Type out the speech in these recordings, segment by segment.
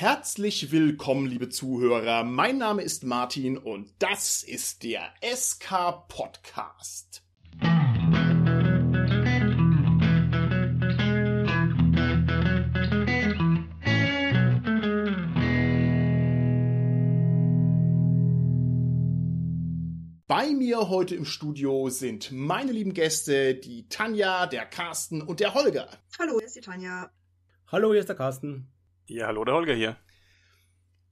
Herzlich willkommen, liebe Zuhörer. Mein Name ist Martin und das ist der SK Podcast. Bei mir heute im Studio sind meine lieben Gäste, die Tanja, der Carsten und der Holger. Hallo, hier ist die Tanja. Hallo, hier ist der Carsten. Ja, hallo, der Holger hier.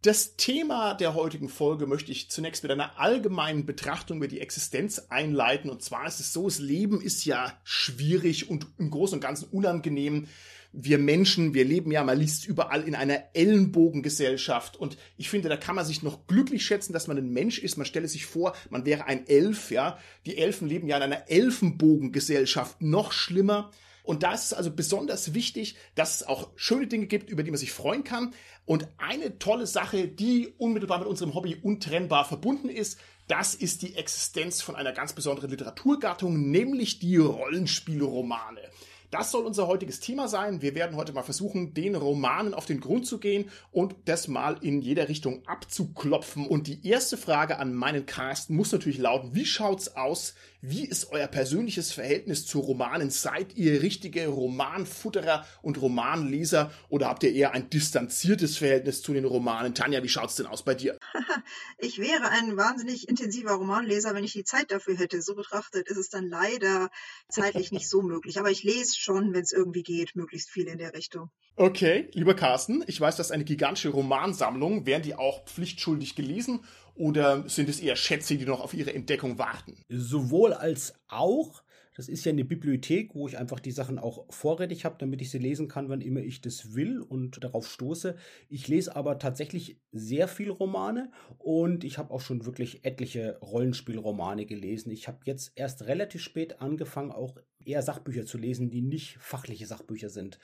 Das Thema der heutigen Folge möchte ich zunächst mit einer allgemeinen Betrachtung über die Existenz einleiten. Und zwar ist es so, das Leben ist ja schwierig und im Großen und Ganzen unangenehm. Wir Menschen, wir leben ja, man liest überall in einer Ellenbogengesellschaft. Und ich finde, da kann man sich noch glücklich schätzen, dass man ein Mensch ist. Man stelle sich vor, man wäre ein Elf, ja. Die Elfen leben ja in einer Elfenbogengesellschaft. Noch schlimmer. Und da ist es also besonders wichtig, dass es auch schöne Dinge gibt, über die man sich freuen kann. Und eine tolle Sache, die unmittelbar mit unserem Hobby untrennbar verbunden ist, das ist die Existenz von einer ganz besonderen Literaturgattung, nämlich die Rollenspielromane. Das soll unser heutiges Thema sein. Wir werden heute mal versuchen, den Romanen auf den Grund zu gehen und das mal in jeder Richtung abzuklopfen. Und die erste Frage an meinen Cast muss natürlich lauten, wie schaut's aus? Wie ist euer persönliches Verhältnis zu Romanen? Seid ihr richtige Romanfutterer und Romanleser oder habt ihr eher ein distanziertes Verhältnis zu den Romanen? Tanja, wie schaut's denn aus bei dir? ich wäre ein wahnsinnig intensiver Romanleser, wenn ich die Zeit dafür hätte. So betrachtet ist es dann leider zeitlich nicht so möglich. Aber ich lese schon, wenn es irgendwie geht, möglichst viel in der Richtung. Okay, lieber Carsten, ich weiß, das ist eine gigantische Romansammlung. Werden die auch pflichtschuldig gelesen oder sind es eher Schätze, die noch auf ihre Entdeckung warten? Sowohl als auch. Das ist ja eine Bibliothek, wo ich einfach die Sachen auch vorrätig habe, damit ich sie lesen kann, wann immer ich das will und darauf stoße. Ich lese aber tatsächlich sehr viel Romane und ich habe auch schon wirklich etliche Rollenspielromane gelesen. Ich habe jetzt erst relativ spät angefangen, auch eher Sachbücher zu lesen, die nicht fachliche Sachbücher sind.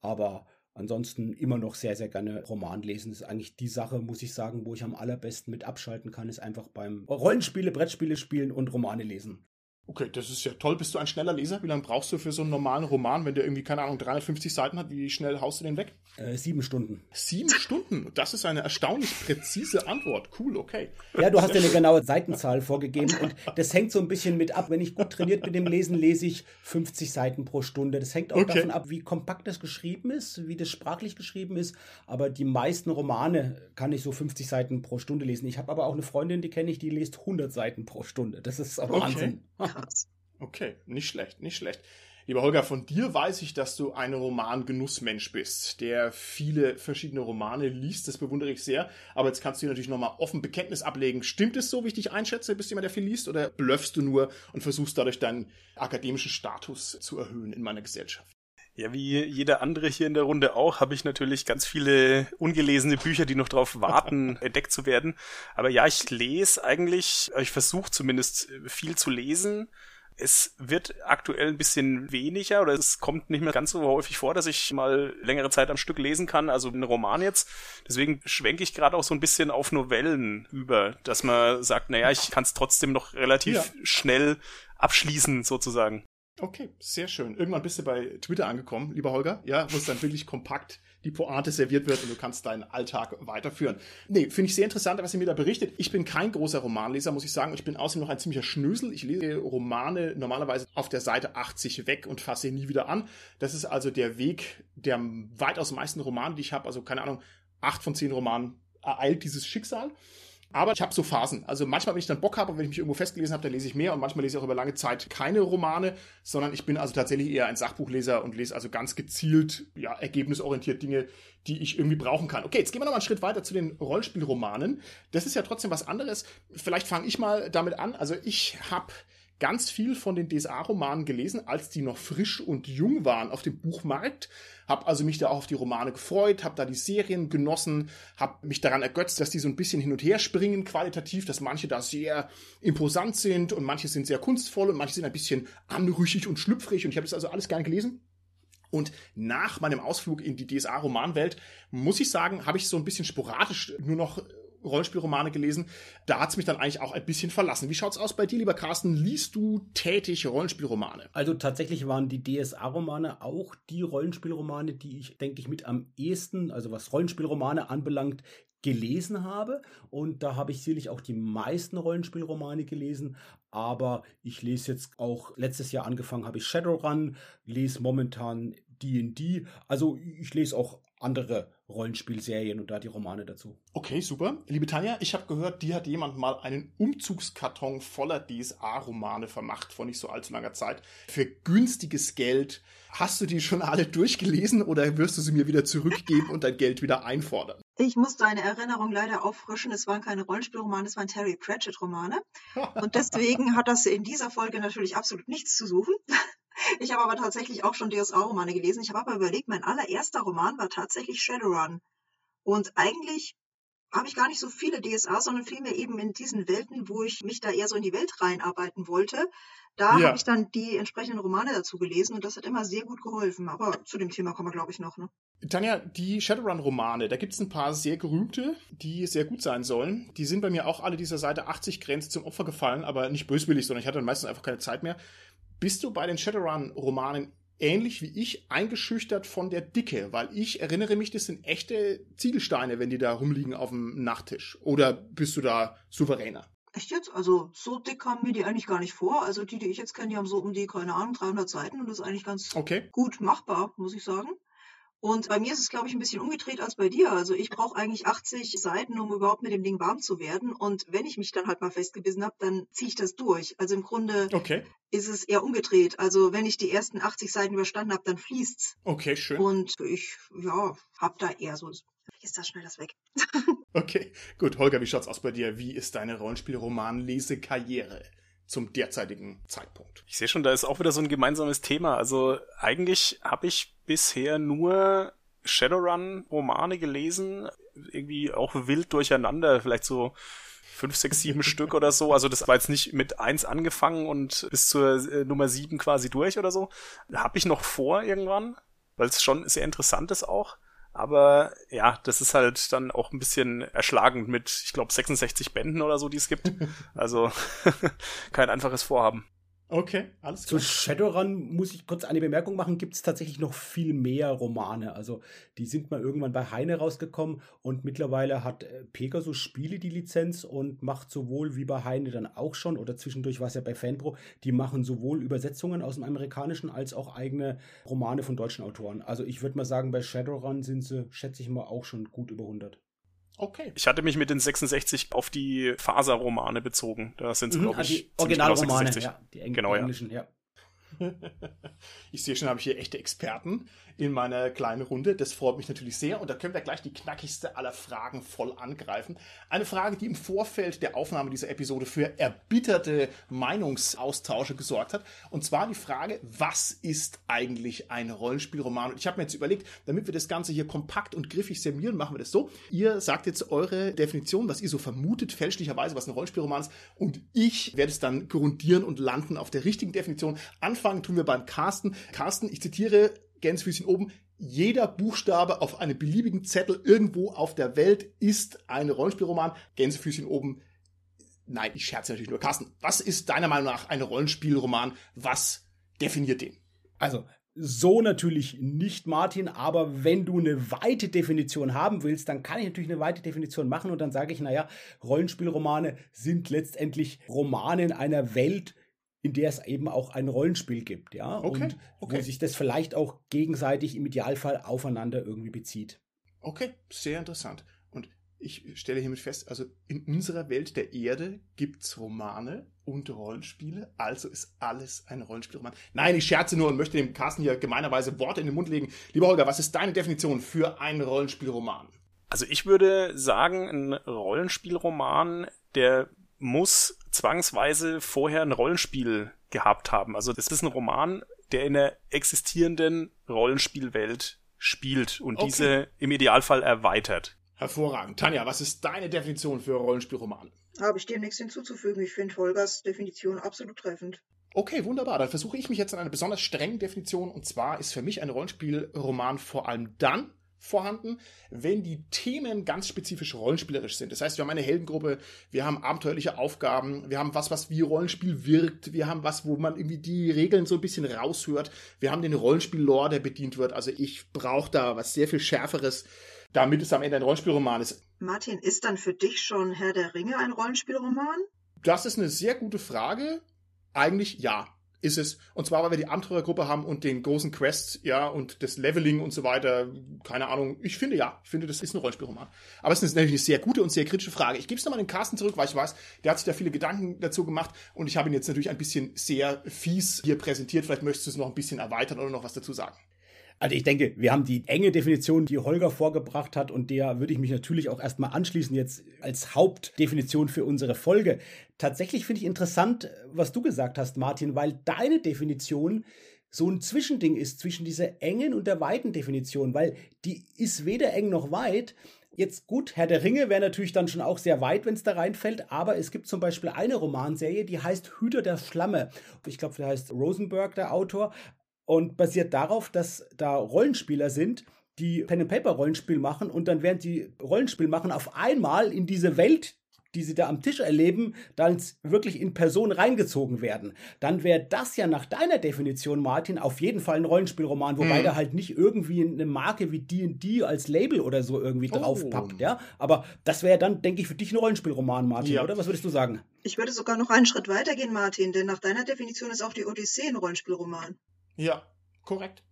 Aber Ansonsten immer noch sehr, sehr gerne Roman lesen. Das ist eigentlich die Sache, muss ich sagen, wo ich am allerbesten mit abschalten kann, ist einfach beim Rollenspiele, Brettspiele spielen und Romane lesen. Okay, das ist ja toll. Bist du ein schneller Leser? Wie lange brauchst du für so einen normalen Roman, wenn der irgendwie, keine Ahnung, 350 Seiten hat? Wie schnell haust du den weg? Äh, sieben Stunden. Sieben Stunden? Das ist eine erstaunlich präzise Antwort. Cool, okay. Ja, du hast ja eine genaue Seitenzahl vorgegeben und das hängt so ein bisschen mit ab. Wenn ich gut trainiert bin im Lesen, lese ich 50 Seiten pro Stunde. Das hängt auch okay. davon ab, wie kompakt das geschrieben ist, wie das sprachlich geschrieben ist. Aber die meisten Romane kann ich so 50 Seiten pro Stunde lesen. Ich habe aber auch eine Freundin, die kenne ich, die liest 100 Seiten pro Stunde. Das ist auch Wahnsinn. Okay. Krass. Okay, nicht schlecht, nicht schlecht. Lieber Holger, von dir weiß ich, dass du ein Roman-Genussmensch bist, der viele verschiedene Romane liest. Das bewundere ich sehr. Aber jetzt kannst du dir natürlich nochmal offen Bekenntnis ablegen. Stimmt es so, wie ich dich einschätze? Bist du jemand, der viel liest? Oder blöffst du nur und versuchst dadurch deinen akademischen Status zu erhöhen in meiner Gesellschaft? Ja, wie jeder andere hier in der Runde auch, habe ich natürlich ganz viele ungelesene Bücher, die noch darauf warten, entdeckt zu werden. Aber ja, ich lese eigentlich, ich versuche zumindest viel zu lesen. Es wird aktuell ein bisschen weniger oder es kommt nicht mehr ganz so häufig vor, dass ich mal längere Zeit am Stück lesen kann, also einen Roman jetzt. Deswegen schwenke ich gerade auch so ein bisschen auf Novellen über, dass man sagt, naja, ich kann es trotzdem noch relativ ja. schnell abschließen sozusagen. Okay, sehr schön. Irgendwann bist du bei Twitter angekommen, lieber Holger. Ja, wo es dann wirklich kompakt die Pointe serviert wird und du kannst deinen Alltag weiterführen. Nee, finde ich sehr interessant, was ihr mir da berichtet. Ich bin kein großer Romanleser, muss ich sagen. Ich bin außerdem noch ein ziemlicher Schnösel. Ich lese Romane normalerweise auf der Seite 80 weg und fasse nie wieder an. Das ist also der Weg der weitaus meisten Romane, die ich habe. Also keine Ahnung, acht von zehn Romanen ereilt dieses Schicksal. Aber ich habe so Phasen. Also manchmal, wenn ich dann Bock habe und wenn ich mich irgendwo festgelesen habe, dann lese ich mehr und manchmal lese ich auch über lange Zeit keine Romane, sondern ich bin also tatsächlich eher ein Sachbuchleser und lese also ganz gezielt, ja, ergebnisorientiert Dinge, die ich irgendwie brauchen kann. Okay, jetzt gehen wir noch mal einen Schritt weiter zu den Rollenspielromanen. Das ist ja trotzdem was anderes. Vielleicht fange ich mal damit an. Also ich habe ganz viel von den DSA-Romanen gelesen, als die noch frisch und jung waren auf dem Buchmarkt. Hab also mich da auch auf die Romane gefreut, hab da die Serien genossen, hab mich daran ergötzt, dass die so ein bisschen hin und her springen qualitativ, dass manche da sehr imposant sind und manche sind sehr kunstvoll und manche sind ein bisschen anrüchig und schlüpfrig und ich habe das also alles gerne gelesen. Und nach meinem Ausflug in die DSA-Romanwelt, muss ich sagen, habe ich so ein bisschen sporadisch nur noch Rollenspielromane gelesen. Da hat es mich dann eigentlich auch ein bisschen verlassen. Wie schaut's aus bei dir, lieber Carsten? Liest du tätig Rollenspielromane? Also tatsächlich waren die DSA-Romane auch die Rollenspielromane, die ich, denke ich, mit am ehesten, also was Rollenspielromane anbelangt, gelesen habe. Und da habe ich sicherlich auch die meisten Rollenspielromane gelesen. Aber ich lese jetzt auch, letztes Jahr angefangen habe ich Shadowrun, lese momentan D&D. Also ich lese auch andere Rollenspielserien und da die Romane dazu. Okay, super. Liebe Tanja, ich habe gehört, dir hat jemand mal einen Umzugskarton voller DSA-Romane vermacht vor nicht so allzu langer Zeit für günstiges Geld. Hast du die schon alle durchgelesen oder wirst du sie mir wieder zurückgeben und dein Geld wieder einfordern? Ich muss deine Erinnerung leider auffrischen. Es waren keine Rollenspielromane, es waren Terry Pratchett-Romane. Und deswegen hat das in dieser Folge natürlich absolut nichts zu suchen. Ich habe aber tatsächlich auch schon DSA-Romane gelesen. Ich habe aber überlegt, mein allererster Roman war tatsächlich Shadowrun. Und eigentlich habe ich gar nicht so viele DSA, sondern vielmehr eben in diesen Welten, wo ich mich da eher so in die Welt reinarbeiten wollte. Da ja. habe ich dann die entsprechenden Romane dazu gelesen und das hat immer sehr gut geholfen. Aber zu dem Thema kommen wir, glaube ich, noch. Ne? Tanja, die Shadowrun-Romane, da gibt es ein paar sehr gerühmte, die sehr gut sein sollen. Die sind bei mir auch alle dieser Seite 80 Grenze zum Opfer gefallen, aber nicht böswillig, sondern ich hatte dann meistens einfach keine Zeit mehr. Bist du bei den Shadowrun-Romanen ähnlich wie ich eingeschüchtert von der Dicke? Weil ich erinnere mich, das sind echte Ziegelsteine, wenn die da rumliegen auf dem Nachttisch. Oder bist du da souveräner? Echt jetzt? Also so dick kamen mir die eigentlich gar nicht vor. Also die, die ich jetzt kenne, die haben so um die, keine Ahnung, 300 Seiten und das ist eigentlich ganz okay. gut machbar, muss ich sagen. Und bei mir ist es, glaube ich, ein bisschen umgedreht als bei dir. Also ich brauche eigentlich 80 Seiten, um überhaupt mit dem Ding warm zu werden. Und wenn ich mich dann halt mal festgebissen habe, dann ziehe ich das durch. Also im Grunde okay. ist es eher umgedreht. Also wenn ich die ersten 80 Seiten überstanden habe, dann fließt's. Okay, schön. Und ich, ja, hab da eher so ist das schnell das weg. okay, gut. Holger, wie schaut's aus bei dir? Wie ist deine Rollenspielroman-Lesekarriere? Zum derzeitigen Zeitpunkt. Ich sehe schon, da ist auch wieder so ein gemeinsames Thema. Also eigentlich habe ich bisher nur Shadowrun-Romane gelesen, irgendwie auch wild durcheinander, vielleicht so fünf, sechs, sieben Stück oder so. Also das war jetzt nicht mit eins angefangen und bis zur äh, Nummer sieben quasi durch oder so. Habe ich noch vor irgendwann, weil es schon sehr interessant ist auch. Aber ja, das ist halt dann auch ein bisschen erschlagend mit, ich glaube, 66 Bänden oder so, die es gibt. Also kein einfaches Vorhaben. Okay, alles klar. Zu Shadowrun muss ich kurz eine Bemerkung machen, gibt es tatsächlich noch viel mehr Romane. Also die sind mal irgendwann bei Heine rausgekommen und mittlerweile hat äh, Pegasus Spiele die Lizenz und macht sowohl wie bei Heine dann auch schon, oder zwischendurch war es ja bei Fanpro, die machen sowohl Übersetzungen aus dem Amerikanischen als auch eigene Romane von deutschen Autoren. Also ich würde mal sagen, bei Shadowrun sind sie, schätze ich mal, auch schon gut über 100. Okay. Ich hatte mich mit den 66 auf die Faser-Romane bezogen. Da sind es, mhm, glaube ich, die Originalromane, genau ja, die Eng genau, englischen, ja. ich sehe schon, habe ich hier echte Experten in meiner kleinen Runde. Das freut mich natürlich sehr. Und da können wir gleich die knackigste aller Fragen voll angreifen. Eine Frage, die im Vorfeld der Aufnahme dieser Episode für erbitterte Meinungsaustausche gesorgt hat. Und zwar die Frage, was ist eigentlich ein Rollenspielroman? Und ich habe mir jetzt überlegt, damit wir das Ganze hier kompakt und griffig servieren, machen wir das so. Ihr sagt jetzt eure Definition, was ihr so vermutet, fälschlicherweise, was ein Rollenspielroman ist. Und ich werde es dann grundieren und landen auf der richtigen Definition. Anfangen tun wir beim Carsten. Carsten, ich zitiere Gänsefüßchen oben, jeder Buchstabe auf einem beliebigen Zettel irgendwo auf der Welt ist ein Rollenspielroman. Gänsefüßchen oben. Nein, ich scherze natürlich nur. Carsten, was ist deiner Meinung nach ein Rollenspielroman? Was definiert den? Also, so natürlich nicht, Martin, aber wenn du eine weite Definition haben willst, dann kann ich natürlich eine weite Definition machen und dann sage ich, naja, Rollenspielromane sind letztendlich Romane in einer Welt, in der es eben auch ein Rollenspiel gibt, ja, okay, und okay. wo sich das vielleicht auch gegenseitig im Idealfall aufeinander irgendwie bezieht. Okay, sehr interessant. Und ich stelle hiermit fest, also in unserer Welt der Erde gibt es Romane und Rollenspiele, also ist alles ein Rollenspielroman. Nein, ich scherze nur und möchte dem Carsten hier gemeinerweise Worte in den Mund legen. Lieber Holger, was ist deine Definition für einen Rollenspielroman? Also ich würde sagen, ein Rollenspielroman, der muss zwangsweise vorher ein Rollenspiel gehabt haben. Also das ist ein Roman, der in einer existierenden Rollenspielwelt spielt und okay. diese im Idealfall erweitert. Hervorragend. Tanja, was ist deine Definition für Rollenspielromane? Habe ich dem nichts hinzuzufügen. Ich finde Holgers Definition absolut treffend. Okay, wunderbar. Dann versuche ich mich jetzt an eine besonders strenge Definition. Und zwar ist für mich ein Rollenspielroman vor allem dann vorhanden, wenn die Themen ganz spezifisch rollenspielerisch sind. Das heißt, wir haben eine Heldengruppe, wir haben abenteuerliche Aufgaben, wir haben was, was wie Rollenspiel wirkt, wir haben was, wo man irgendwie die Regeln so ein bisschen raushört, wir haben den Rollenspiel-Lore, der bedient wird. Also ich brauche da was sehr viel Schärferes, damit es am Ende ein Rollenspielroman ist. Martin, ist dann für dich schon Herr der Ringe ein Rollenspielroman? Das ist eine sehr gute Frage. Eigentlich ja ist es. Und zwar, weil wir die Abenteurergruppe haben und den großen Quest, ja, und das Leveling und so weiter. Keine Ahnung. Ich finde ja. Ich finde, das ist ein Rollenspielroman. Aber es ist natürlich eine sehr gute und sehr kritische Frage. Ich gebe es nochmal den Carsten zurück, weil ich weiß, der hat sich da viele Gedanken dazu gemacht und ich habe ihn jetzt natürlich ein bisschen sehr fies hier präsentiert. Vielleicht möchtest du es noch ein bisschen erweitern oder noch was dazu sagen. Also ich denke, wir haben die enge Definition, die Holger vorgebracht hat und der würde ich mich natürlich auch erstmal anschließen jetzt als Hauptdefinition für unsere Folge. Tatsächlich finde ich interessant, was du gesagt hast, Martin, weil deine Definition so ein Zwischending ist zwischen dieser engen und der weiten Definition, weil die ist weder eng noch weit. Jetzt gut, Herr der Ringe wäre natürlich dann schon auch sehr weit, wenn es da reinfällt, aber es gibt zum Beispiel eine Romanserie, die heißt Hüter der Schlamme. Ich glaube, der heißt Rosenberg, der Autor und basiert darauf, dass da Rollenspieler sind, die Pen and Paper Rollenspiel machen und dann während die Rollenspiel machen auf einmal in diese Welt, die sie da am Tisch erleben, dann wirklich in Person reingezogen werden. Dann wäre das ja nach deiner Definition, Martin, auf jeden Fall ein Rollenspielroman, wobei hm. da halt nicht irgendwie eine Marke wie D&D als Label oder so irgendwie oh. draufpappt, ja? Aber das wäre dann, denke ich, für dich ein Rollenspielroman, Martin, ja. oder? Was würdest du sagen? Ich würde sogar noch einen Schritt weitergehen, Martin, denn nach deiner Definition ist auch die Odyssee ein Rollenspielroman. Ja, korrekt.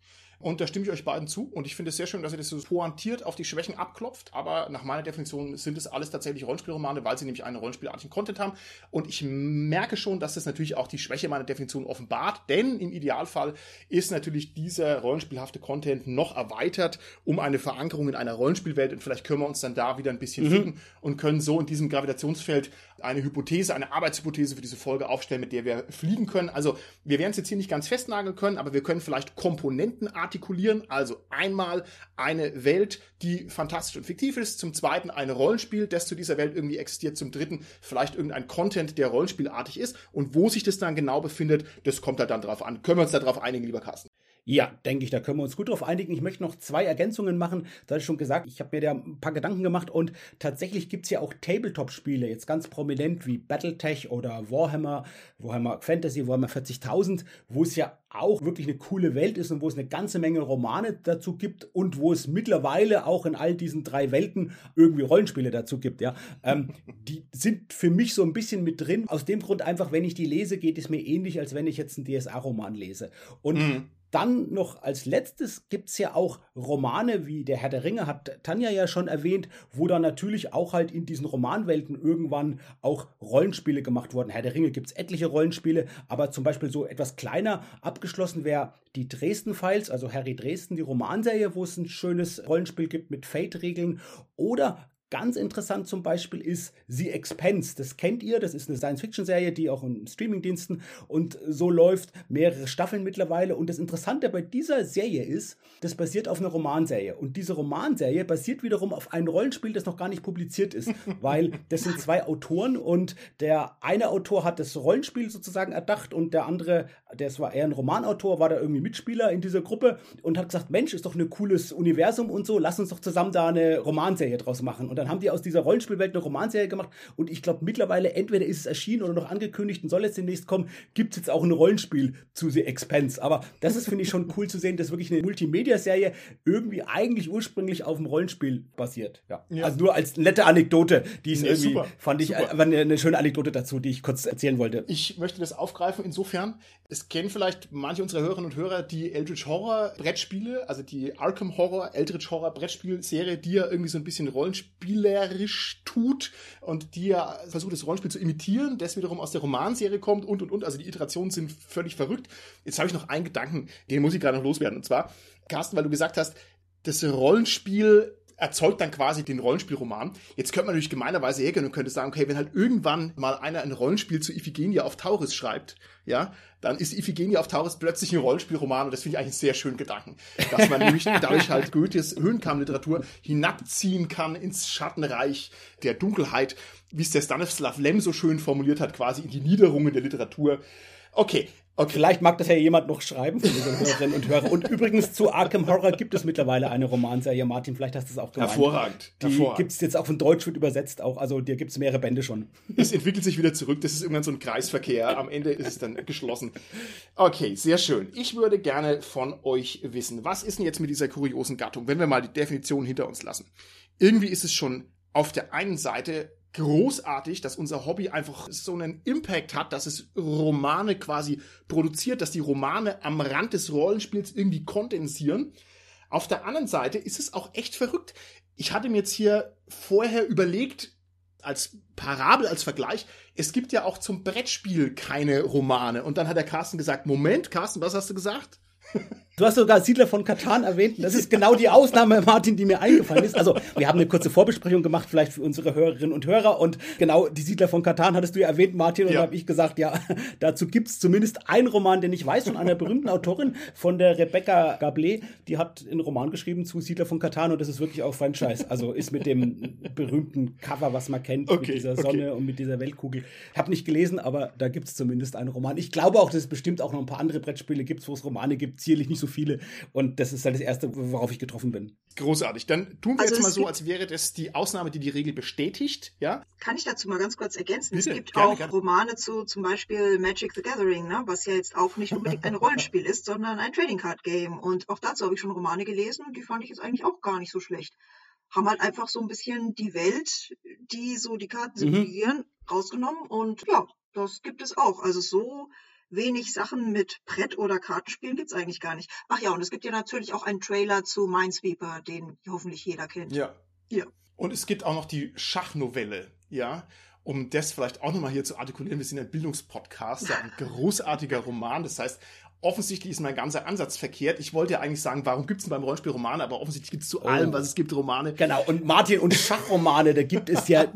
Und da stimme ich euch beiden zu. Und ich finde es sehr schön, dass ihr das so pointiert auf die Schwächen abklopft. Aber nach meiner Definition sind es alles tatsächlich Rollenspielromane, weil sie nämlich einen rollenspielartigen Content haben. Und ich merke schon, dass das natürlich auch die Schwäche meiner Definition offenbart. Denn im Idealfall ist natürlich dieser rollenspielhafte Content noch erweitert um eine Verankerung in einer Rollenspielwelt. Und vielleicht können wir uns dann da wieder ein bisschen mhm. finden und können so in diesem Gravitationsfeld eine Hypothese, eine Arbeitshypothese für diese Folge aufstellen, mit der wir fliegen können. Also wir werden es jetzt hier nicht ganz festnageln können, aber wir können vielleicht Komponenten artikulieren. Also einmal eine Welt, die fantastisch und fiktiv ist. Zum zweiten ein Rollenspiel, das zu dieser Welt irgendwie existiert. Zum dritten vielleicht irgendein Content, der rollenspielartig ist. Und wo sich das dann genau befindet, das kommt halt dann drauf an. Können wir uns darauf einigen, lieber Carsten? Ja, denke ich, da können wir uns gut drauf einigen. Ich möchte noch zwei Ergänzungen machen. Da hatte ich schon gesagt, ich habe mir da ein paar Gedanken gemacht und tatsächlich gibt es ja auch Tabletop-Spiele, jetzt ganz prominent wie Battletech oder Warhammer, Warhammer Fantasy, Warhammer 40.000, wo es ja auch wirklich eine coole Welt ist und wo es eine ganze Menge Romane dazu gibt und wo es mittlerweile auch in all diesen drei Welten irgendwie Rollenspiele dazu gibt, ja. Ähm, die sind für mich so ein bisschen mit drin. Aus dem Grund einfach, wenn ich die lese, geht es mir ähnlich, als wenn ich jetzt einen DSA-Roman lese. Und mhm. Dann noch als letztes gibt es ja auch Romane, wie der Herr der Ringe hat Tanja ja schon erwähnt, wo dann natürlich auch halt in diesen Romanwelten irgendwann auch Rollenspiele gemacht wurden. Herr der Ringe gibt es etliche Rollenspiele, aber zum Beispiel so etwas kleiner abgeschlossen wäre die Dresden Files, also Harry Dresden, die Romanserie, wo es ein schönes Rollenspiel gibt mit Fate-Regeln oder Ganz interessant zum Beispiel ist The Expense. Das kennt ihr, das ist eine Science-Fiction-Serie, die auch in Streamingdiensten und so läuft, mehrere Staffeln mittlerweile. Und das Interessante bei dieser Serie ist, das basiert auf einer Romanserie. Und diese Romanserie basiert wiederum auf einem Rollenspiel, das noch gar nicht publiziert ist, weil das sind zwei Autoren und der eine Autor hat das Rollenspiel sozusagen erdacht und der andere, der war eher ein Romanautor, war da irgendwie Mitspieler in dieser Gruppe und hat gesagt, Mensch, ist doch ein cooles Universum und so, lass uns doch zusammen da eine Romanserie draus machen. Und dann haben die aus dieser Rollenspielwelt eine Romanserie gemacht und ich glaube mittlerweile entweder ist es erschienen oder noch angekündigt und soll jetzt demnächst kommen, gibt es jetzt auch ein Rollenspiel zu The Expense. Aber das ist, finde ich, schon cool zu sehen, dass wirklich eine Multimedia-Serie irgendwie eigentlich ursprünglich auf dem Rollenspiel basiert. Ja. ja. Also nur als nette Anekdote, die ist nee, irgendwie, super, fand ich, super. eine, eine schöne Anekdote dazu, die ich kurz erzählen wollte. Ich möchte das aufgreifen, insofern, es kennen vielleicht manche unserer Hörerinnen und Hörer die Eldritch Horror Brettspiele, also die Arkham Horror, Eldritch Horror Brettspielserie, die ja irgendwie so ein bisschen rollenspielerisch tut und die ja versucht, das Rollenspiel zu imitieren, das wiederum aus der Romanserie kommt und und und. Also die Iterationen sind völlig verrückt. Jetzt habe ich noch einen Gedanken, den muss ich gerade noch loswerden. Und zwar, Carsten, weil du gesagt hast, das Rollenspiel erzeugt dann quasi den Rollenspielroman. Jetzt könnte man natürlich gemeinerweise hergehen und könnte sagen, okay, wenn halt irgendwann mal einer ein Rollenspiel zu Iphigenia auf Tauris schreibt, ja, dann ist Iphigenia auf Tauris plötzlich ein Rollenspielroman und das finde ich eigentlich einen sehr schönen Gedanken. Dass man nämlich dadurch halt Goethes Höhenkammliteratur hinabziehen kann ins Schattenreich der Dunkelheit, wie es der Stanislav Lem so schön formuliert hat, quasi in die Niederungen der Literatur. Okay, Okay. Vielleicht mag das ja jemand noch schreiben für unsere Hörerinnen und Hörer. Und übrigens zu Arkham Horror gibt es mittlerweile eine Romanserie. Martin, vielleicht hast du es auch gemeint. Hervorragend. Die gibt es jetzt auch von Deutsch wird übersetzt auch. Also dir gibt es mehrere Bände schon. Es entwickelt sich wieder zurück. Das ist irgendwann so ein Kreisverkehr. Am Ende ist es dann geschlossen. Okay, sehr schön. Ich würde gerne von euch wissen, was ist denn jetzt mit dieser kuriosen Gattung, wenn wir mal die Definition hinter uns lassen? Irgendwie ist es schon auf der einen Seite großartig, dass unser Hobby einfach so einen Impact hat, dass es Romane quasi produziert, dass die Romane am Rand des Rollenspiels irgendwie kondensieren. Auf der anderen Seite ist es auch echt verrückt. Ich hatte mir jetzt hier vorher überlegt, als Parabel, als Vergleich, es gibt ja auch zum Brettspiel keine Romane. Und dann hat der Carsten gesagt, Moment, Carsten, was hast du gesagt? Du hast sogar Siedler von Katan erwähnt. Das ist genau die Ausnahme, Martin, die mir eingefallen ist. Also, wir haben eine kurze Vorbesprechung gemacht, vielleicht für unsere Hörerinnen und Hörer. Und genau die Siedler von Katan hattest du ja erwähnt, Martin. Und ja. da habe ich gesagt, ja, dazu gibt es zumindest einen Roman, den ich weiß, von einer berühmten Autorin, von der Rebecca Gablet. Die hat einen Roman geschrieben zu Siedler von Katan und das ist wirklich auch Franchise. Also ist mit dem berühmten Cover, was man kennt, okay, mit dieser Sonne okay. und mit dieser Weltkugel. Ich habe nicht gelesen, aber da gibt es zumindest einen Roman. Ich glaube auch, dass es bestimmt auch noch ein paar andere Brettspiele gibt, wo es Romane gibt. Zierlich nicht so viele. Und das ist halt das Erste, worauf ich getroffen bin. Großartig. Dann tun wir also jetzt mal so, als wäre das die Ausnahme, die die Regel bestätigt. Ja? Kann ich dazu mal ganz kurz ergänzen? Bitte, es gibt gerne, auch gerne. Romane zu zum Beispiel Magic the Gathering, ne? was ja jetzt auch nicht unbedingt ein Rollenspiel ist, sondern ein Trading Card Game. Und auch dazu habe ich schon Romane gelesen und die fand ich jetzt eigentlich auch gar nicht so schlecht. Haben halt einfach so ein bisschen die Welt, die so die Karten simulieren, mhm. rausgenommen und ja, das gibt es auch. Also so wenig Sachen mit Brett- oder Kartenspielen gibt's eigentlich gar nicht. Ach ja, und es gibt ja natürlich auch einen Trailer zu Minesweeper, den hoffentlich jeder kennt. Ja. Ja. Und es gibt auch noch die Schachnovelle, ja. Um das vielleicht auch nochmal hier zu artikulieren, wir sind ein Bildungspodcast, ein großartiger Roman. Das heißt, offensichtlich ist mein ganzer Ansatz verkehrt. Ich wollte ja eigentlich sagen, warum gibt es denn beim Rollenspiel Romane, aber offensichtlich gibt es zu allem, oh. was es gibt, Romane. Genau, und Martin, und Schachromane, da gibt es ja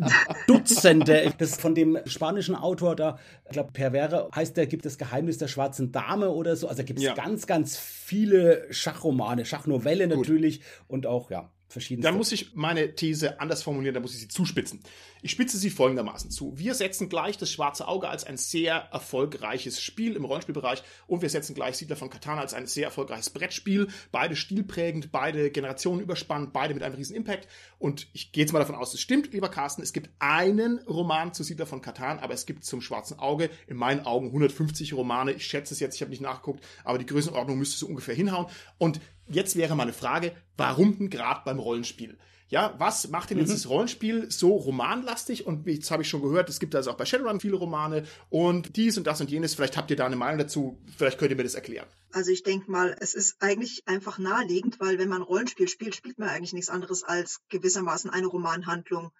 Dutzende. Das von dem spanischen Autor da, ich glaube, Pervere heißt der, gibt das Geheimnis der schwarzen Dame oder so. Also da gibt es ja. ganz, ganz viele Schachromane, Schachnovelle natürlich Gut. und auch, ja verschiedenste. Dann muss ich meine These anders formulieren, dann muss ich sie zuspitzen. Ich spitze sie folgendermaßen zu. Wir setzen gleich das Schwarze Auge als ein sehr erfolgreiches Spiel im Rollenspielbereich und wir setzen gleich Siedler von Katana als ein sehr erfolgreiches Brettspiel. Beide stilprägend, beide Generationen überspannt, beide mit einem riesen Impact. Und ich gehe jetzt mal davon aus, es stimmt, lieber Carsten, es gibt einen Roman zu Siedler von Katan, aber es gibt zum Schwarzen Auge in meinen Augen 150 Romane. Ich schätze es jetzt, ich habe nicht nachgeguckt, aber die Größenordnung müsste so ungefähr hinhauen. Und jetzt wäre meine Frage, warum denn gerade beim Rollenspiel? Ja, was macht denn jetzt mhm. das Rollenspiel so romanlastig? Und jetzt habe ich schon gehört, es gibt also auch bei Shadowrun viele Romane und dies und das und jenes. Vielleicht habt ihr da eine Meinung dazu. Vielleicht könnt ihr mir das erklären. Also ich denke mal, es ist eigentlich einfach naheliegend, weil wenn man Rollenspiel spielt, spielt man eigentlich nichts anderes als gewissermaßen eine Romanhandlung.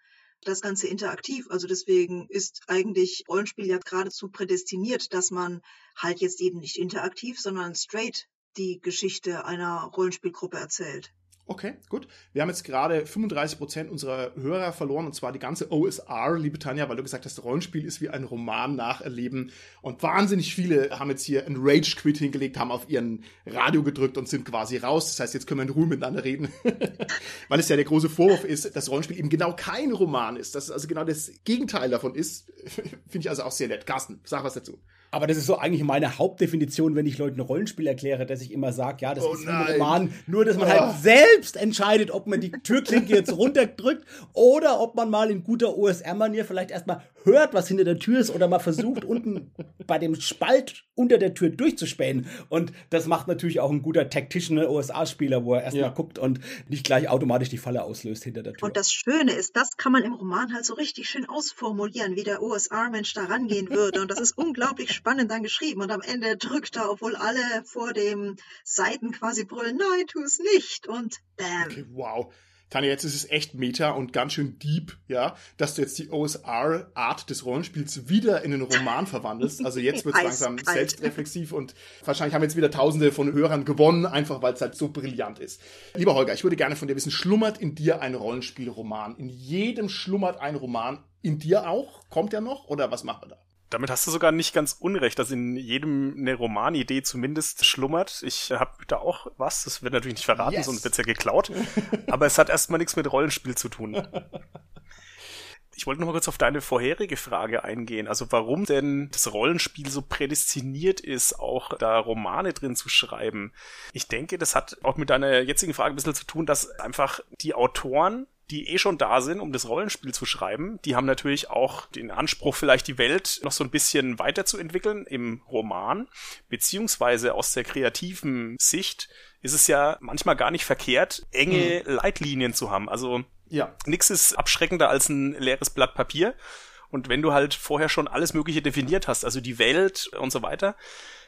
Das Ganze interaktiv. Also deswegen ist eigentlich Rollenspiel ja geradezu prädestiniert, dass man halt jetzt eben nicht interaktiv, sondern straight die Geschichte einer Rollenspielgruppe erzählt. Okay, gut. Wir haben jetzt gerade 35 Prozent unserer Hörer verloren und zwar die ganze OSR, liebe Tanja, weil du gesagt hast, Rollenspiel ist wie ein Roman nacherleben und wahnsinnig viele haben jetzt hier ein Rage-Quit hingelegt, haben auf ihren Radio gedrückt und sind quasi raus. Das heißt, jetzt können wir in Ruhe miteinander reden, weil es ja der große Vorwurf ist, dass Rollenspiel eben genau kein Roman ist, dass es also genau das Gegenteil davon ist. Finde ich also auch sehr nett. Carsten, sag was dazu. Aber das ist so eigentlich meine Hauptdefinition, wenn ich Leuten ein Rollenspiel erkläre, dass ich immer sage, ja, das oh ist ein Roman, nur dass man oh. halt selbst entscheidet, ob man die Türklinke jetzt runterdrückt oder ob man mal in guter OSR-Manier vielleicht erstmal hört, was hinter der Tür ist oder mal versucht, unten bei dem Spalt unter der Tür durchzuspähen. Und das macht natürlich auch ein guter Tactician OSR-Spieler, wo er erstmal ja. guckt und nicht gleich automatisch die Falle auslöst hinter der Tür. Und das Schöne ist, das kann man im Roman halt so richtig schön ausformulieren, wie der OSR-Mensch da rangehen würde. Und das ist unglaublich spannend dann geschrieben. Und am Ende drückt er, obwohl alle vor dem Seiten quasi brüllen, nein, tu es nicht. Und bam. Okay, wow. Tanja, jetzt ist es echt Meta und ganz schön deep, ja, dass du jetzt die OSR-Art des Rollenspiels wieder in einen Roman verwandelst. Also jetzt wird es langsam selbstreflexiv und wahrscheinlich haben jetzt wieder tausende von Hörern gewonnen, einfach weil es halt so brillant ist. Lieber Holger, ich würde gerne von dir wissen, schlummert in dir ein Rollenspielroman? In jedem schlummert ein Roman. In dir auch? Kommt er noch? Oder was machen wir da? Damit hast du sogar nicht ganz unrecht, dass in jedem eine Romanidee zumindest schlummert. Ich habe da auch was, das wird natürlich nicht verraten, yes. sonst wird's ja geklaut. Aber es hat erstmal nichts mit Rollenspiel zu tun. Ich wollte noch mal kurz auf deine vorherige Frage eingehen. Also warum denn das Rollenspiel so prädestiniert ist, auch da Romane drin zu schreiben. Ich denke, das hat auch mit deiner jetzigen Frage ein bisschen zu tun, dass einfach die Autoren die eh schon da sind, um das Rollenspiel zu schreiben. Die haben natürlich auch den Anspruch, vielleicht die Welt noch so ein bisschen weiterzuentwickeln im Roman, beziehungsweise aus der kreativen Sicht ist es ja manchmal gar nicht verkehrt, enge mhm. Leitlinien zu haben. Also ja. Nix ist abschreckender als ein leeres Blatt Papier. Und wenn du halt vorher schon alles Mögliche definiert hast, also die Welt und so weiter,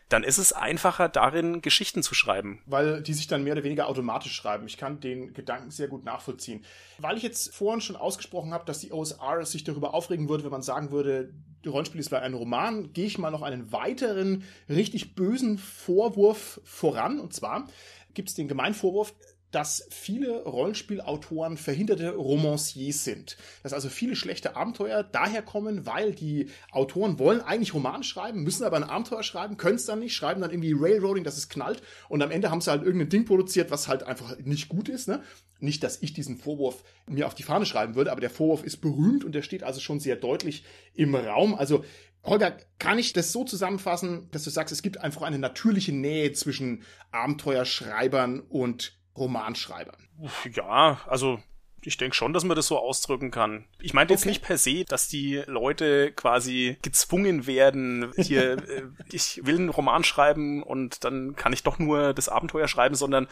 dann ist es einfacher, darin Geschichten zu schreiben. Weil die sich dann mehr oder weniger automatisch schreiben. Ich kann den Gedanken sehr gut nachvollziehen. Weil ich jetzt vorhin schon ausgesprochen habe, dass die OSR sich darüber aufregen würde, wenn man sagen würde, Rollenspiel ist ein Roman, gehe ich mal noch einen weiteren richtig bösen Vorwurf voran. Und zwar gibt es den Gemeinvorwurf, dass viele Rollenspielautoren verhinderte Romanciers sind. Dass also viele schlechte Abenteuer daher kommen, weil die Autoren wollen eigentlich Roman schreiben, müssen aber ein Abenteuer schreiben, können es dann nicht, schreiben dann irgendwie Railroading, dass es knallt und am Ende haben sie halt irgendein Ding produziert, was halt einfach nicht gut ist. Ne? Nicht, dass ich diesen Vorwurf mir auf die Fahne schreiben würde, aber der Vorwurf ist berühmt und der steht also schon sehr deutlich im Raum. Also Holger, kann ich das so zusammenfassen, dass du sagst, es gibt einfach eine natürliche Nähe zwischen Abenteuerschreibern und Romanschreibern. Ja, also ich denke schon, dass man das so ausdrücken kann. Ich meine jetzt okay. nicht per se, dass die Leute quasi gezwungen werden, hier, äh, ich will einen Roman schreiben und dann kann ich doch nur das Abenteuer schreiben, sondern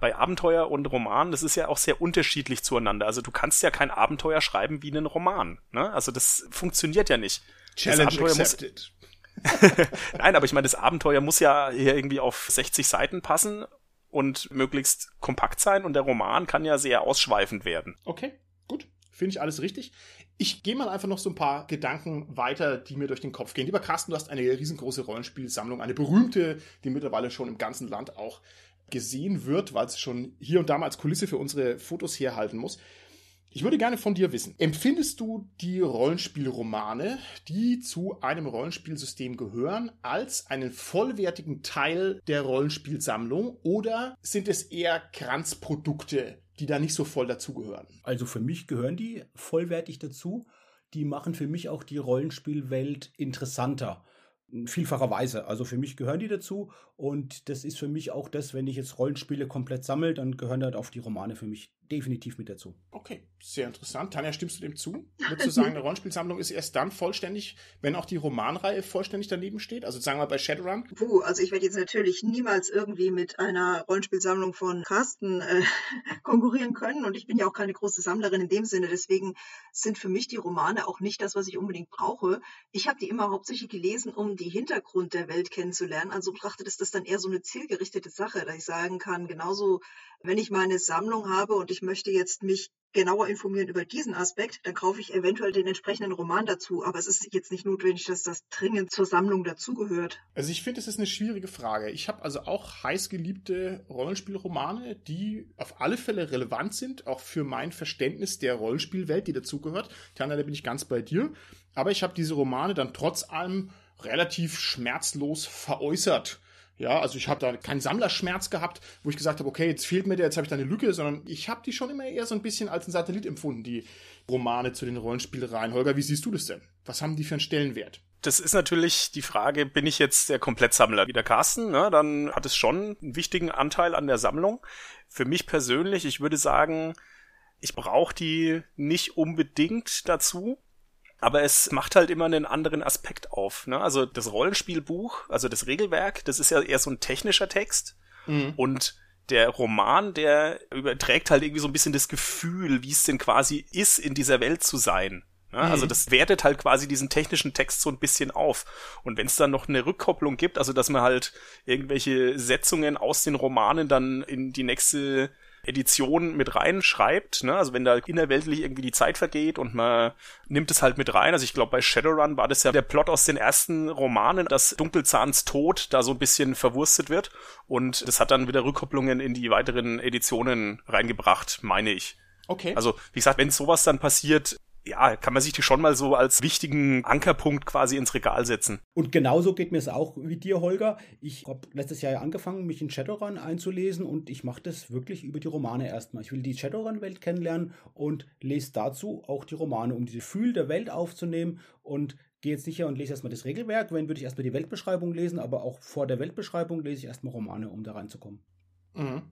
bei Abenteuer und Roman, das ist ja auch sehr unterschiedlich zueinander. Also du kannst ja kein Abenteuer schreiben wie einen Roman. Ne? Also das funktioniert ja nicht. Challenge accepted. Nein, aber ich meine, das Abenteuer muss ja hier irgendwie auf 60 Seiten passen und möglichst kompakt sein und der Roman kann ja sehr ausschweifend werden. Okay, gut. Finde ich alles richtig. Ich gehe mal einfach noch so ein paar Gedanken weiter, die mir durch den Kopf gehen. Lieber Carsten, du hast eine riesengroße Rollenspielsammlung, eine berühmte, die mittlerweile schon im ganzen Land auch gesehen wird, weil es schon hier und da mal als Kulisse für unsere Fotos herhalten muss. Ich würde gerne von dir wissen, empfindest du die Rollenspielromane, die zu einem Rollenspielsystem gehören, als einen vollwertigen Teil der Rollenspielsammlung oder sind es eher Kranzprodukte, die da nicht so voll dazugehören? Also für mich gehören die vollwertig dazu. Die machen für mich auch die Rollenspielwelt interessanter vielfacherweise. Also für mich gehören die dazu und das ist für mich auch das, wenn ich jetzt Rollenspiele komplett sammle, dann gehören halt auf die Romane für mich definitiv mit dazu. Okay, sehr interessant. Tanja, stimmst du dem zu? Würdest du sagen, eine Rollenspielsammlung ist erst dann vollständig, wenn auch die Romanreihe vollständig daneben steht? Also sagen wir bei Shadowrun? Puh, also ich werde jetzt natürlich niemals irgendwie mit einer Rollenspielsammlung von Carsten äh, konkurrieren können und ich bin ja auch keine große Sammlerin in dem Sinne. Deswegen sind für mich die Romane auch nicht das, was ich unbedingt brauche. Ich habe die immer hauptsächlich gelesen, um die Hintergrund der Welt kennenzulernen. Also betrachtet ist das dann eher so eine zielgerichtete Sache, dass ich sagen kann, genauso wenn ich meine Sammlung habe und ich möchte jetzt mich genauer informieren über diesen Aspekt, dann kaufe ich eventuell den entsprechenden Roman dazu. Aber es ist jetzt nicht notwendig, dass das dringend zur Sammlung dazugehört. Also ich finde, es ist eine schwierige Frage. Ich habe also auch heißgeliebte Rollenspielromane, die auf alle Fälle relevant sind, auch für mein Verständnis der Rollenspielwelt, die dazugehört. Tanja, da bin ich ganz bei dir. Aber ich habe diese Romane dann trotz allem relativ schmerzlos veräußert. Ja, also ich habe da keinen Sammlerschmerz gehabt, wo ich gesagt habe, okay, jetzt fehlt mir der, jetzt habe ich da eine Lücke, sondern ich habe die schon immer eher so ein bisschen als ein Satellit empfunden, die Romane zu den Rollenspielereien. Holger, wie siehst du das denn? Was haben die für einen Stellenwert? Das ist natürlich die Frage, bin ich jetzt der Komplettsammler wie der Carsten? Ne? Dann hat es schon einen wichtigen Anteil an der Sammlung. Für mich persönlich, ich würde sagen, ich brauche die nicht unbedingt dazu aber es macht halt immer einen anderen Aspekt auf. Ne? Also das Rollenspielbuch, also das Regelwerk, das ist ja eher so ein technischer Text mhm. und der Roman, der überträgt halt irgendwie so ein bisschen das Gefühl, wie es denn quasi ist, in dieser Welt zu sein. Ne? Also mhm. Also das wertet halt quasi diesen technischen Text so ein bisschen auf. Und wenn es dann noch eine Rückkopplung gibt, also dass man halt irgendwelche Setzungen aus den Romanen dann in die nächste Edition mit reinschreibt, ne? Also wenn da innerweltlich irgendwie die Zeit vergeht und man nimmt es halt mit rein. Also ich glaube, bei Shadowrun war das ja der Plot aus den ersten Romanen, dass Dunkelzahns Tod da so ein bisschen verwurstet wird. Und das hat dann wieder Rückkopplungen in die weiteren Editionen reingebracht, meine ich. Okay. Also, wie gesagt, wenn sowas dann passiert, ja, kann man sich die schon mal so als wichtigen Ankerpunkt quasi ins Regal setzen. Und genauso geht mir es auch wie dir, Holger. Ich habe letztes Jahr angefangen, mich in Shadowrun einzulesen und ich mache das wirklich über die Romane erstmal. Ich will die Shadowrun-Welt kennenlernen und lese dazu auch die Romane, um diese Gefühl der Welt aufzunehmen und gehe jetzt sicher und lese erstmal das Regelwerk. Wenn würde ich erstmal die Weltbeschreibung lesen, aber auch vor der Weltbeschreibung lese ich erstmal Romane, um da reinzukommen. Mhm.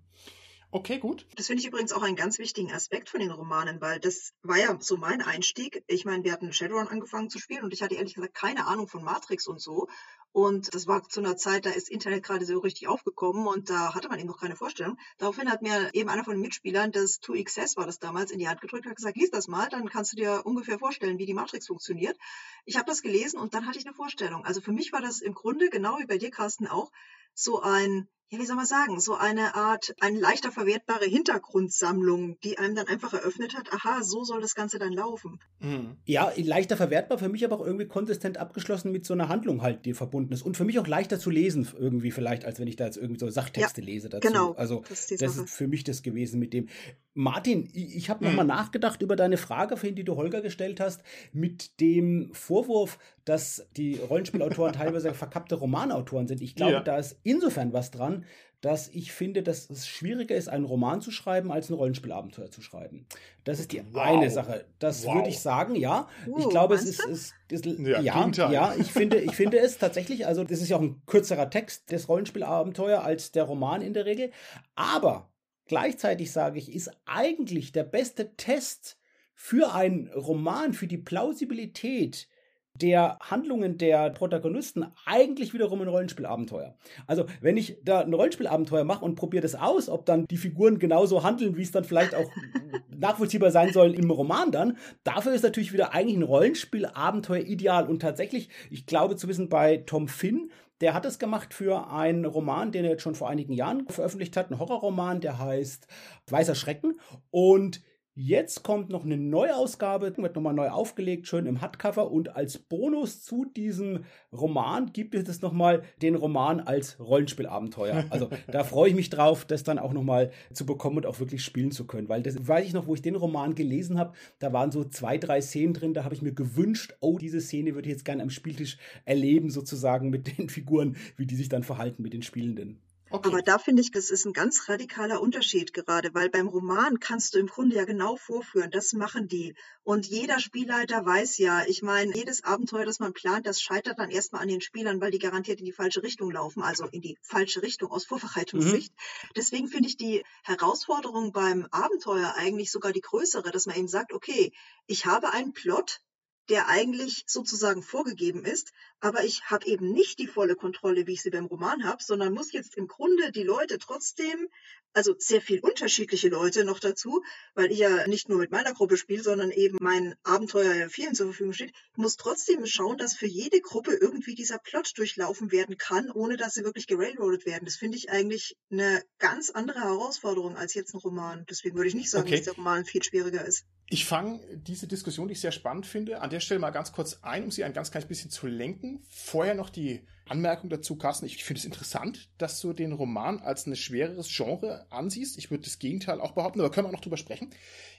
Okay, gut. Das finde ich übrigens auch einen ganz wichtigen Aspekt von den Romanen, weil das war ja so mein Einstieg. Ich meine, wir hatten Shadowrun angefangen zu spielen und ich hatte ehrlich gesagt keine Ahnung von Matrix und so. Und das war zu einer Zeit, da ist Internet gerade so richtig aufgekommen und da hatte man eben noch keine Vorstellung. Daraufhin hat mir eben einer von den Mitspielern, das 2XS war das damals, in die Hand gedrückt und hat gesagt, lies das mal, dann kannst du dir ungefähr vorstellen, wie die Matrix funktioniert. Ich habe das gelesen und dann hatte ich eine Vorstellung. Also für mich war das im Grunde, genau wie bei dir, Carsten, auch so ein ja, wie soll man sagen, so eine Art, eine leichter verwertbare Hintergrundsammlung, die einem dann einfach eröffnet hat, aha, so soll das Ganze dann laufen. Mhm. Ja, leichter verwertbar, für mich aber auch irgendwie konsistent abgeschlossen mit so einer Handlung halt, die verbunden ist. Und für mich auch leichter zu lesen, irgendwie vielleicht, als wenn ich da jetzt irgendwie so Sachtexte ja, lese dazu. Genau. Also, das ist, das ist, für mich das gewesen mit dem. Martin, ich, ich habe mhm. nochmal nachgedacht über deine Frage, die du Holger gestellt hast, mit dem Vorwurf, dass die Rollenspielautoren teilweise verkappte Romanautoren sind. Ich glaube, ja. da ist insofern was dran, dass ich finde, dass es schwieriger ist, einen Roman zu schreiben, als ein Rollenspielabenteuer zu schreiben. Das ist die wow. eine Sache. Das wow. würde ich sagen, ja. Uh, ich glaube, es ist, ist, ist, ja, ja, ja, ich finde, ich finde es tatsächlich, also das ist ja auch ein kürzerer Text des Rollenspielabenteuer als der Roman in der Regel. Aber gleichzeitig sage ich, ist eigentlich der beste Test für einen Roman, für die Plausibilität der Handlungen der Protagonisten eigentlich wiederum ein Rollenspielabenteuer. Also, wenn ich da ein Rollenspielabenteuer mache und probiere das aus, ob dann die Figuren genauso handeln, wie es dann vielleicht auch nachvollziehbar sein soll im Roman dann, dafür ist natürlich wieder eigentlich ein Rollenspielabenteuer ideal. Und tatsächlich, ich glaube zu wissen, bei Tom Finn, der hat es gemacht für einen Roman, den er jetzt schon vor einigen Jahren veröffentlicht hat, ein Horrorroman, der heißt Weißer Schrecken. Und Jetzt kommt noch eine Neuausgabe, wird nochmal neu aufgelegt, schön im Hardcover. Und als Bonus zu diesem Roman gibt es nochmal den Roman als Rollenspielabenteuer. Also da freue ich mich drauf, das dann auch nochmal zu bekommen und auch wirklich spielen zu können. Weil das weiß ich noch, wo ich den Roman gelesen habe, da waren so zwei, drei Szenen drin, da habe ich mir gewünscht, oh, diese Szene würde ich jetzt gerne am Spieltisch erleben, sozusagen mit den Figuren, wie die sich dann verhalten mit den Spielenden. Okay. Aber da finde ich, das ist ein ganz radikaler Unterschied gerade, weil beim Roman kannst du im Grunde ja genau vorführen, das machen die. Und jeder Spielleiter weiß ja, ich meine, jedes Abenteuer, das man plant, das scheitert dann erstmal an den Spielern, weil die garantiert in die falsche Richtung laufen, also in die falsche Richtung aus Vorbereitungssicht. Mhm. Deswegen finde ich die Herausforderung beim Abenteuer eigentlich sogar die größere, dass man eben sagt, okay, ich habe einen Plot, der eigentlich sozusagen vorgegeben ist, aber ich habe eben nicht die volle Kontrolle, wie ich sie beim Roman habe, sondern muss jetzt im Grunde die Leute trotzdem, also sehr viel unterschiedliche Leute noch dazu, weil ich ja nicht nur mit meiner Gruppe spiele, sondern eben mein Abenteuer ja vielen zur Verfügung steht, muss trotzdem schauen, dass für jede Gruppe irgendwie dieser Plot durchlaufen werden kann, ohne dass sie wirklich gerailroadet werden. Das finde ich eigentlich eine ganz andere Herausforderung als jetzt ein Roman. Deswegen würde ich nicht sagen, okay. dass der Roman viel schwieriger ist. Ich fange diese Diskussion, die ich sehr spannend finde, an der Stelle mal ganz kurz ein, um sie ein ganz kleines bisschen zu lenken. Vorher noch die Anmerkung dazu, Carsten. Ich finde es interessant, dass du den Roman als ein schwereres Genre ansiehst. Ich würde das Gegenteil auch behaupten, aber können wir auch noch drüber sprechen.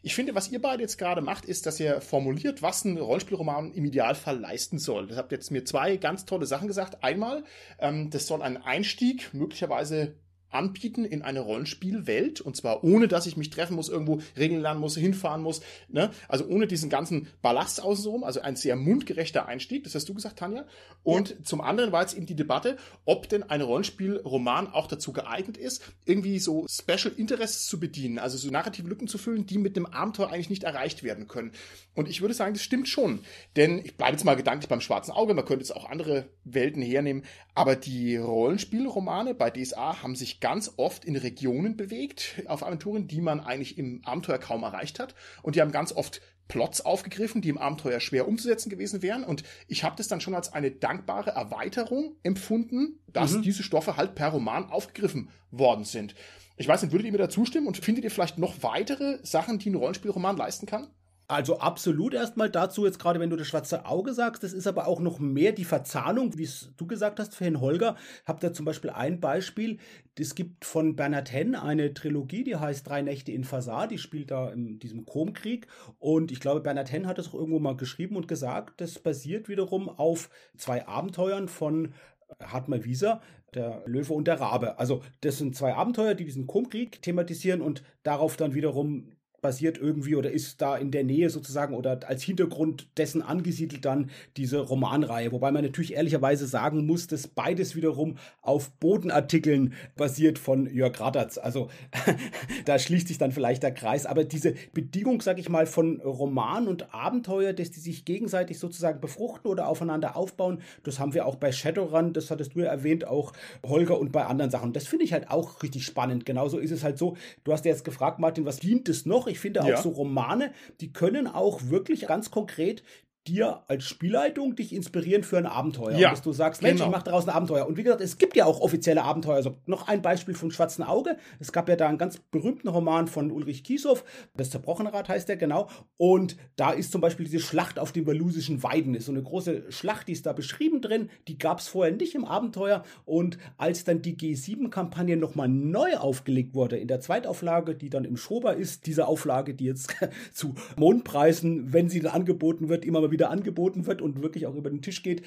Ich finde, was ihr beide jetzt gerade macht, ist, dass ihr formuliert, was ein Rollenspielroman im Idealfall leisten soll. Das habt jetzt mir zwei ganz tolle Sachen gesagt. Einmal, ähm, das soll einen Einstieg möglicherweise anbieten in eine Rollenspielwelt und zwar ohne, dass ich mich treffen muss, irgendwo Regeln lernen muss, hinfahren muss, ne? Also ohne diesen ganzen Ballast außenrum, also ein sehr mundgerechter Einstieg, das hast du gesagt, Tanja. Und ja. zum anderen war jetzt eben die Debatte, ob denn ein Rollenspielroman auch dazu geeignet ist, irgendwie so Special Interests zu bedienen, also so narrative Lücken zu füllen, die mit dem Abenteuer eigentlich nicht erreicht werden können. Und ich würde sagen, das stimmt schon, denn ich bleibe jetzt mal gedanklich beim schwarzen Auge, man könnte jetzt auch andere Welten hernehmen, aber die Rollenspielromane bei DSA haben sich ganz oft in Regionen bewegt auf Aventuren, die man eigentlich im Abenteuer kaum erreicht hat. Und die haben ganz oft Plots aufgegriffen, die im Abenteuer schwer umzusetzen gewesen wären. Und ich habe das dann schon als eine dankbare Erweiterung empfunden, dass mhm. diese Stoffe halt per Roman aufgegriffen worden sind. Ich weiß nicht, würdet ihr mir da zustimmen und findet ihr vielleicht noch weitere Sachen, die ein Rollenspielroman leisten kann? Also absolut erstmal dazu, jetzt gerade wenn du das schwarze Auge sagst, das ist aber auch noch mehr die Verzahnung, wie es du gesagt hast, für Herrn Holger. Habt ihr zum Beispiel ein Beispiel, es gibt von Bernhard Henn eine Trilogie, die heißt Drei Nächte in Fasar, die spielt da in diesem Chromkrieg und ich glaube, Bernhard Henn hat es auch irgendwo mal geschrieben und gesagt, das basiert wiederum auf zwei Abenteuern von Hartmar Wieser, der Löwe und der Rabe. Also das sind zwei Abenteuer, die diesen Chromkrieg thematisieren und darauf dann wiederum basiert irgendwie oder ist da in der Nähe sozusagen oder als Hintergrund dessen angesiedelt dann diese Romanreihe. Wobei man natürlich ehrlicherweise sagen muss, dass beides wiederum auf Bodenartikeln basiert von Jörg Radatz. Also da schließt sich dann vielleicht der Kreis. Aber diese Bedingung, sag ich mal, von Roman und Abenteuer, dass die sich gegenseitig sozusagen befruchten oder aufeinander aufbauen, das haben wir auch bei Shadowrun, das hattest du ja erwähnt, auch Holger und bei anderen Sachen. Das finde ich halt auch richtig spannend. Genauso ist es halt so, du hast ja jetzt gefragt, Martin, was dient es noch? Ich finde auch ja. so Romane, die können auch wirklich ganz konkret dir als Spielleitung dich inspirieren für ein Abenteuer. Ja, dass du sagst, Mensch, genau. ich mache daraus ein Abenteuer. Und wie gesagt, es gibt ja auch offizielle Abenteuer. Also noch ein Beispiel vom Schwarzen Auge. Es gab ja da einen ganz berühmten Roman von Ulrich Kiesow. Das Zerbrochene Rad heißt der, genau. Und da ist zum Beispiel diese Schlacht auf den walusischen Weiden. Ist so eine große Schlacht, die ist da beschrieben drin. Die gab es vorher nicht im Abenteuer. Und als dann die G7-Kampagne nochmal neu aufgelegt wurde, in der Zweitauflage, die dann im Schober ist, diese Auflage, die jetzt zu Mondpreisen, wenn sie dann angeboten wird, immer mal wieder angeboten wird und wirklich auch über den Tisch geht.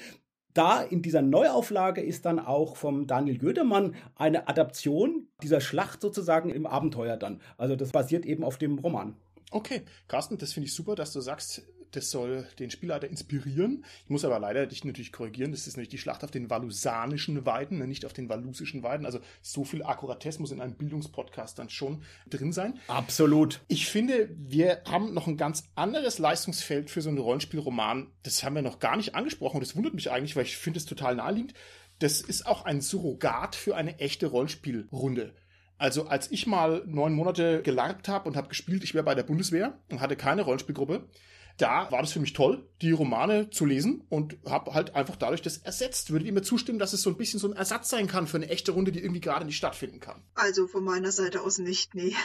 Da in dieser Neuauflage ist dann auch vom Daniel Gödemann eine Adaption dieser Schlacht sozusagen im Abenteuer dann. Also das basiert eben auf dem Roman. Okay, Carsten, das finde ich super, dass du sagst, das soll den Spielleiter inspirieren. Ich muss aber leider dich natürlich korrigieren. Das ist nämlich die Schlacht auf den valusanischen Weiden, ne, nicht auf den valusischen Weiden. Also so viel Akkuratesse muss in einem Bildungspodcast dann schon drin sein. Absolut. Ich finde, wir haben noch ein ganz anderes Leistungsfeld für so einen Rollenspielroman. Das haben wir noch gar nicht angesprochen. Und das wundert mich eigentlich, weil ich finde es total naheliegend. Das ist auch ein Surrogat für eine echte Rollenspielrunde. Also als ich mal neun Monate gelarbt habe und habe gespielt, ich wäre bei der Bundeswehr und hatte keine Rollenspielgruppe, da war das für mich toll, die Romane zu lesen und habe halt einfach dadurch das ersetzt. Würdet ihr mir zustimmen, dass es so ein bisschen so ein Ersatz sein kann für eine echte Runde, die irgendwie gerade nicht stattfinden kann? Also von meiner Seite aus nicht, nee.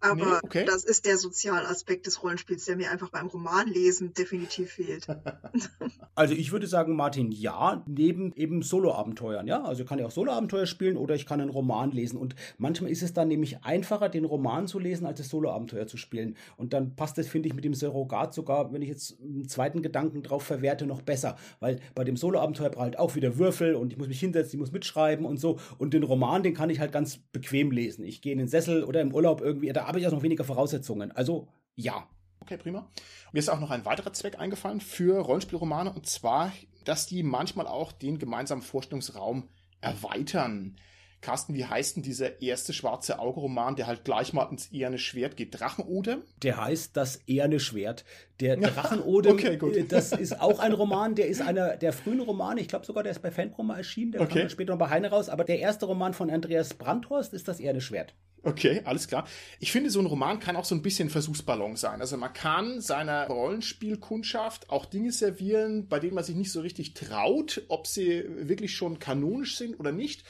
Aber nee, okay. das ist der Sozialaspekt des Rollenspiels, der mir einfach beim Romanlesen definitiv fehlt. also ich würde sagen, Martin, ja, neben eben Solo-Abenteuern, ja. Also ich kann ja auch Solo-Abenteuer spielen oder ich kann einen Roman lesen. Und manchmal ist es dann nämlich einfacher, den Roman zu lesen, als das Solo-Abenteuer zu spielen. Und dann passt das, finde ich, mit dem Surrogat sogar, wenn ich jetzt einen zweiten Gedanken drauf verwerte, noch besser. Weil bei dem Solo-Abenteuer halt auch wieder Würfel und ich muss mich hinsetzen, ich muss mitschreiben und so. Und den Roman, den kann ich halt ganz bequem lesen. Ich gehe in den Sessel oder im Urlaub irgendwie da habe ich auch noch weniger Voraussetzungen. Also ja. Okay, prima. Mir ist auch noch ein weiterer Zweck eingefallen für Rollenspielromane und zwar, dass die manchmal auch den gemeinsamen Vorstellungsraum erweitern. Carsten, wie heißt denn dieser erste schwarze Auge-Roman, der halt gleich mal ins Eherne Schwert geht? Drachenode? Der heißt das Eherne Schwert. Der Drachenode, okay, äh, das ist auch ein Roman, der ist einer der frühen Romane, ich glaube sogar, der ist bei Fanproma erschienen, der okay. kam später noch bei Heine raus, aber der erste Roman von Andreas Brandhorst ist das Eherne Schwert. Okay, alles klar. Ich finde, so ein Roman kann auch so ein bisschen Versuchsballon sein. Also man kann seiner Rollenspielkundschaft auch Dinge servieren, bei denen man sich nicht so richtig traut, ob sie wirklich schon kanonisch sind oder nicht.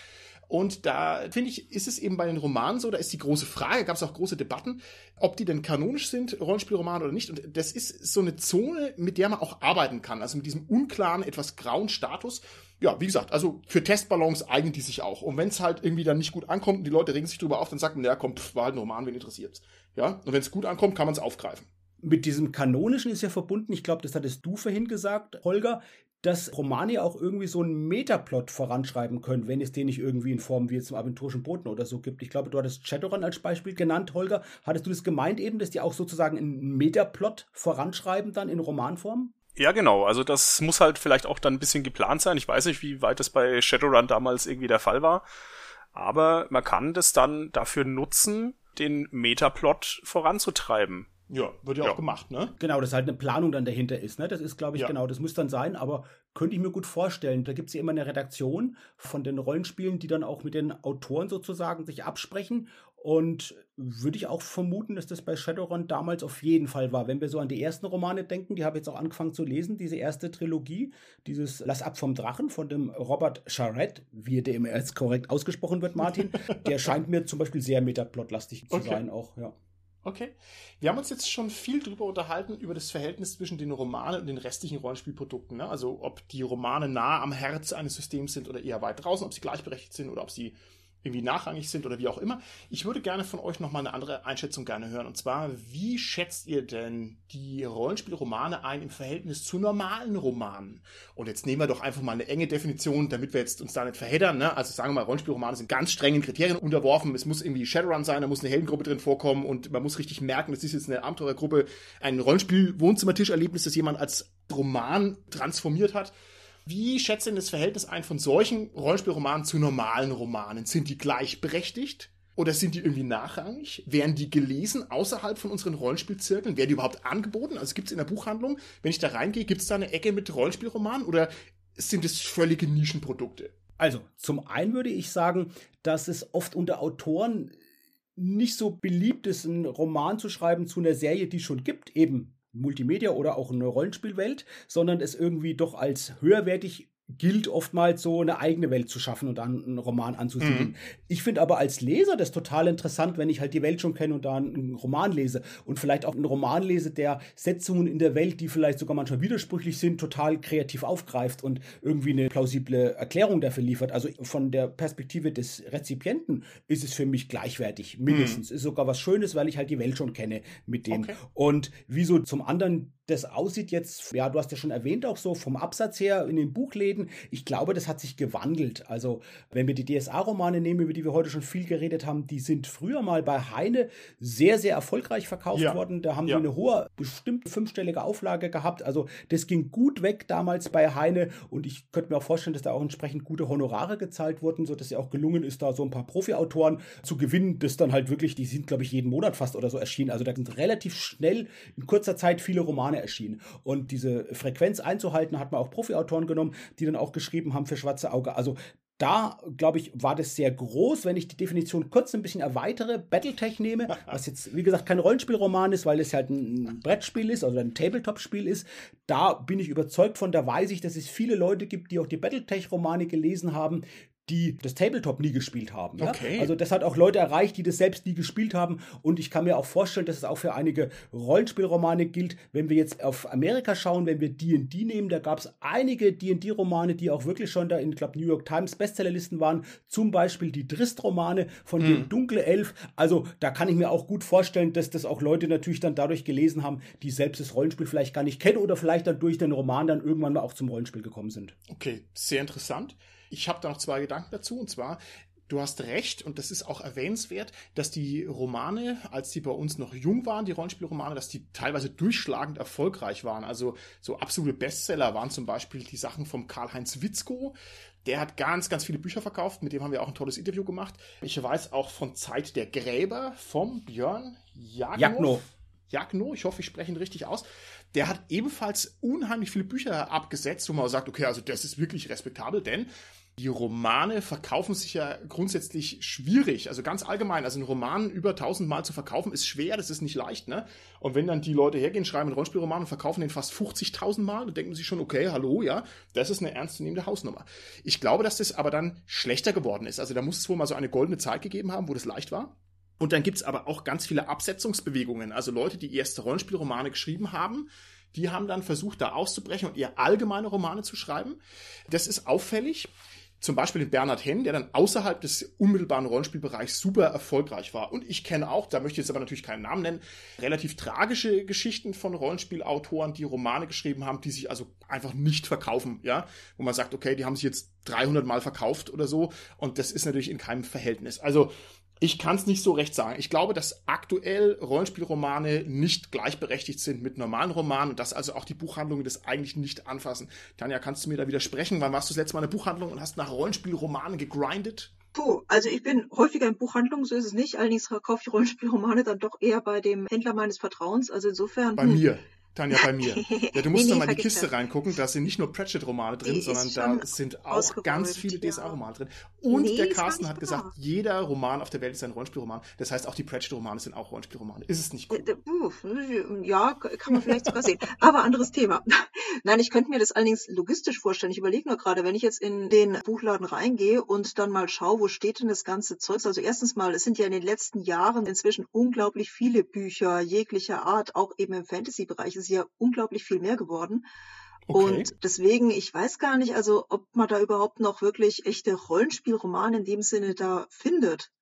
Und da finde ich, ist es eben bei den Romanen so, da ist die große Frage, gab es auch große Debatten, ob die denn kanonisch sind, Rollenspielromane oder nicht. Und das ist so eine Zone, mit der man auch arbeiten kann. Also mit diesem unklaren, etwas grauen Status ja, wie gesagt, also für Testballons eignen die sich auch. Und wenn es halt irgendwie dann nicht gut ankommt und die Leute regen sich drüber auf, dann sagt man, ja komm, pff, war halt Roman, wen interessiert's. Ja, und wenn es gut ankommt, kann man es aufgreifen. Mit diesem Kanonischen ist ja verbunden, ich glaube, das hattest du vorhin gesagt, Holger, dass Romane auch irgendwie so einen Metaplot voranschreiben können, wenn es den nicht irgendwie in Form wie im aventurischen Boten oder so gibt. Ich glaube, du hattest Shadowrun als Beispiel genannt, Holger. Hattest du das gemeint eben, dass die auch sozusagen einen Metaplot voranschreiben dann in Romanform? Ja, genau. Also das muss halt vielleicht auch dann ein bisschen geplant sein. Ich weiß nicht, wie weit das bei Shadowrun damals irgendwie der Fall war. Aber man kann das dann dafür nutzen, den Metaplot voranzutreiben. Ja, wird ja, ja, auch gemacht, ne? Genau, dass halt eine Planung dann dahinter ist, ne? Das ist, glaube ich, ja. genau, das muss dann sein, aber könnte ich mir gut vorstellen. Da gibt es ja immer eine Redaktion von den Rollenspielen, die dann auch mit den Autoren sozusagen sich absprechen und würde ich auch vermuten, dass das bei Shadowrun damals auf jeden Fall war. Wenn wir so an die ersten Romane denken, die habe ich jetzt auch angefangen zu lesen, diese erste Trilogie, dieses Lass ab vom Drachen von dem Robert Charette, wie der immer jetzt korrekt ausgesprochen wird, Martin, der scheint mir zum Beispiel sehr metaplotlastig zu okay. sein auch, ja. Okay. Wir haben uns jetzt schon viel drüber unterhalten, über das Verhältnis zwischen den Romanen und den restlichen Rollenspielprodukten. Ne? Also ob die Romane nah am Herz eines Systems sind oder eher weit draußen, ob sie gleichberechtigt sind oder ob sie irgendwie nachrangig sind oder wie auch immer. Ich würde gerne von euch nochmal eine andere Einschätzung gerne hören. Und zwar, wie schätzt ihr denn die Rollenspielromane ein im Verhältnis zu normalen Romanen? Und jetzt nehmen wir doch einfach mal eine enge Definition, damit wir jetzt uns da nicht verheddern. Ne? Also sagen wir mal, Rollenspielromane sind ganz strengen Kriterien unterworfen. Es muss irgendwie Shadowrun sein, da muss eine Heldengruppe drin vorkommen und man muss richtig merken, das ist jetzt eine Abenteurergruppe, ein Rollenspiel-Wohnzimmertischerlebnis, das jemand als Roman transformiert hat. Wie schätzt denn das Verhältnis ein von solchen Rollenspielromanen zu normalen Romanen? Sind die gleichberechtigt? Oder sind die irgendwie nachrangig? Werden die gelesen außerhalb von unseren Rollenspielzirkeln? Werden die überhaupt angeboten? Also gibt es in der Buchhandlung, wenn ich da reingehe, gibt es da eine Ecke mit Rollenspielromanen oder sind es völlige Nischenprodukte? Also, zum einen würde ich sagen, dass es oft unter Autoren nicht so beliebt ist, einen Roman zu schreiben zu einer Serie, die es schon gibt, eben Multimedia oder auch eine Rollenspielwelt, sondern es irgendwie doch als höherwertig gilt oftmals so eine eigene Welt zu schaffen und dann einen Roman anzusiedeln. Mhm. Ich finde aber als Leser das total interessant, wenn ich halt die Welt schon kenne und da einen Roman lese und vielleicht auch einen Roman lese, der Setzungen in der Welt, die vielleicht sogar manchmal widersprüchlich sind, total kreativ aufgreift und irgendwie eine plausible Erklärung dafür liefert. Also von der Perspektive des Rezipienten ist es für mich gleichwertig, mindestens. Mhm. Ist sogar was Schönes, weil ich halt die Welt schon kenne mit denen. Okay. Und wieso zum anderen das aussieht jetzt, ja, du hast ja schon erwähnt, auch so vom Absatz her in den Buchläden. Ich glaube, das hat sich gewandelt. Also, wenn wir die DSA-Romane nehmen, über die wir heute schon viel geredet haben, die sind früher mal bei Heine sehr, sehr erfolgreich verkauft ja. worden. Da haben ja. die eine hohe, bestimmt fünfstellige Auflage gehabt. Also, das ging gut weg damals bei Heine und ich könnte mir auch vorstellen, dass da auch entsprechend gute Honorare gezahlt wurden, sodass ja auch gelungen ist, da so ein paar Profi-Autoren zu gewinnen, das dann halt wirklich, die sind, glaube ich, jeden Monat fast oder so erschienen. Also, da sind relativ schnell in kurzer Zeit viele Romane erschienen. Und diese Frequenz einzuhalten, hat man auch Profi-Autoren genommen, die dann auch geschrieben haben für Schwarze Auge. Also da, glaube ich, war das sehr groß. Wenn ich die Definition kurz ein bisschen erweitere, Battletech nehme, was jetzt, wie gesagt, kein Rollenspielroman ist, weil es halt ein Brettspiel ist, also ein Tabletop-Spiel ist, da bin ich überzeugt von, da weiß ich, dass es viele Leute gibt, die auch die Battletech-Romane gelesen haben, die das Tabletop nie gespielt haben. Ja? Okay. Also das hat auch Leute erreicht, die das selbst nie gespielt haben. Und ich kann mir auch vorstellen, dass es auch für einige Rollenspielromane gilt. Wenn wir jetzt auf Amerika schauen, wenn wir D&D nehmen, da gab es einige D&D-Romane, die auch wirklich schon da in, glaube New York Times Bestsellerlisten waren. Zum Beispiel die Drist-Romane von mhm. dem Dunkle Elf. Also da kann ich mir auch gut vorstellen, dass das auch Leute natürlich dann dadurch gelesen haben, die selbst das Rollenspiel vielleicht gar nicht kennen oder vielleicht dann durch den Roman dann irgendwann mal auch zum Rollenspiel gekommen sind. Okay, sehr interessant. Ich habe da noch zwei Gedanken dazu. Und zwar, du hast recht, und das ist auch erwähnenswert, dass die Romane, als die bei uns noch jung waren, die Rollenspielromane, dass die teilweise durchschlagend erfolgreich waren. Also so absolute Bestseller waren zum Beispiel die Sachen vom Karl-Heinz Witzko. Der hat ganz, ganz viele Bücher verkauft, mit dem haben wir auch ein tolles Interview gemacht. Ich weiß auch von Zeit der Gräber vom Björn Jagno. Jagno, ich hoffe, ich spreche ihn richtig aus. Der hat ebenfalls unheimlich viele Bücher abgesetzt, wo man sagt, okay, also das ist wirklich respektabel, denn die Romane verkaufen sich ja grundsätzlich schwierig. Also ganz allgemein. Also einen Roman über 1000 Mal zu verkaufen ist schwer, das ist nicht leicht, ne? Und wenn dann die Leute hergehen, schreiben einen Rollenspielroman und verkaufen den fast 50.000 Mal, dann denken sie schon, okay, hallo, ja, das ist eine ernstzunehmende Hausnummer. Ich glaube, dass das aber dann schlechter geworden ist. Also da muss es wohl mal so eine goldene Zeit gegeben haben, wo das leicht war. Und dann gibt's aber auch ganz viele Absetzungsbewegungen. Also Leute, die erste Rollenspielromane geschrieben haben, die haben dann versucht, da auszubrechen und eher allgemeine Romane zu schreiben. Das ist auffällig zum Beispiel den Bernhard Henn, der dann außerhalb des unmittelbaren Rollenspielbereichs super erfolgreich war. Und ich kenne auch, da möchte ich jetzt aber natürlich keinen Namen nennen, relativ tragische Geschichten von Rollenspielautoren, die Romane geschrieben haben, die sich also einfach nicht verkaufen, ja, wo man sagt, okay, die haben sich jetzt 300 Mal verkauft oder so und das ist natürlich in keinem Verhältnis. Also ich kann es nicht so recht sagen. Ich glaube, dass aktuell Rollenspielromane nicht gleichberechtigt sind mit normalen Romanen und dass also auch die Buchhandlungen das eigentlich nicht anfassen. Tanja, kannst du mir da widersprechen? Wann warst du das letzte Mal in der Buchhandlung und hast nach Rollenspielromanen gegrindet? Puh, also ich bin häufiger in Buchhandlungen, so ist es nicht. Allerdings kaufe ich Rollenspielromane dann doch eher bei dem Händler meines Vertrauens. Also insofern. Bei hm, mir. Tanja, bei mir. Ja, du musst nee, nee, mal in die Kiste das. reingucken, da sind nicht nur Pratchett-Romane drin, die sondern da sind auch ganz viele DSA-Romane drin. Und nee, der Carsten hat gesagt, wahr. jeder Roman auf der Welt ist ein Rollenspielroman. Das heißt, auch die Pratchett-Romane sind auch Rollenspielromane. Ist es nicht gut? Ja, kann man vielleicht sogar sehen. Aber anderes Thema. Nein, ich könnte mir das allerdings logistisch vorstellen. Ich überlege nur gerade, wenn ich jetzt in den Buchladen reingehe und dann mal schaue, wo steht denn das ganze Zeugs. Also erstens mal, es sind ja in den letzten Jahren inzwischen unglaublich viele Bücher jeglicher Art, auch eben im Fantasy-Bereich ist ja unglaublich viel mehr geworden. Okay. Und deswegen, ich weiß gar nicht, also ob man da überhaupt noch wirklich echte Rollenspielromane in dem Sinne da findet.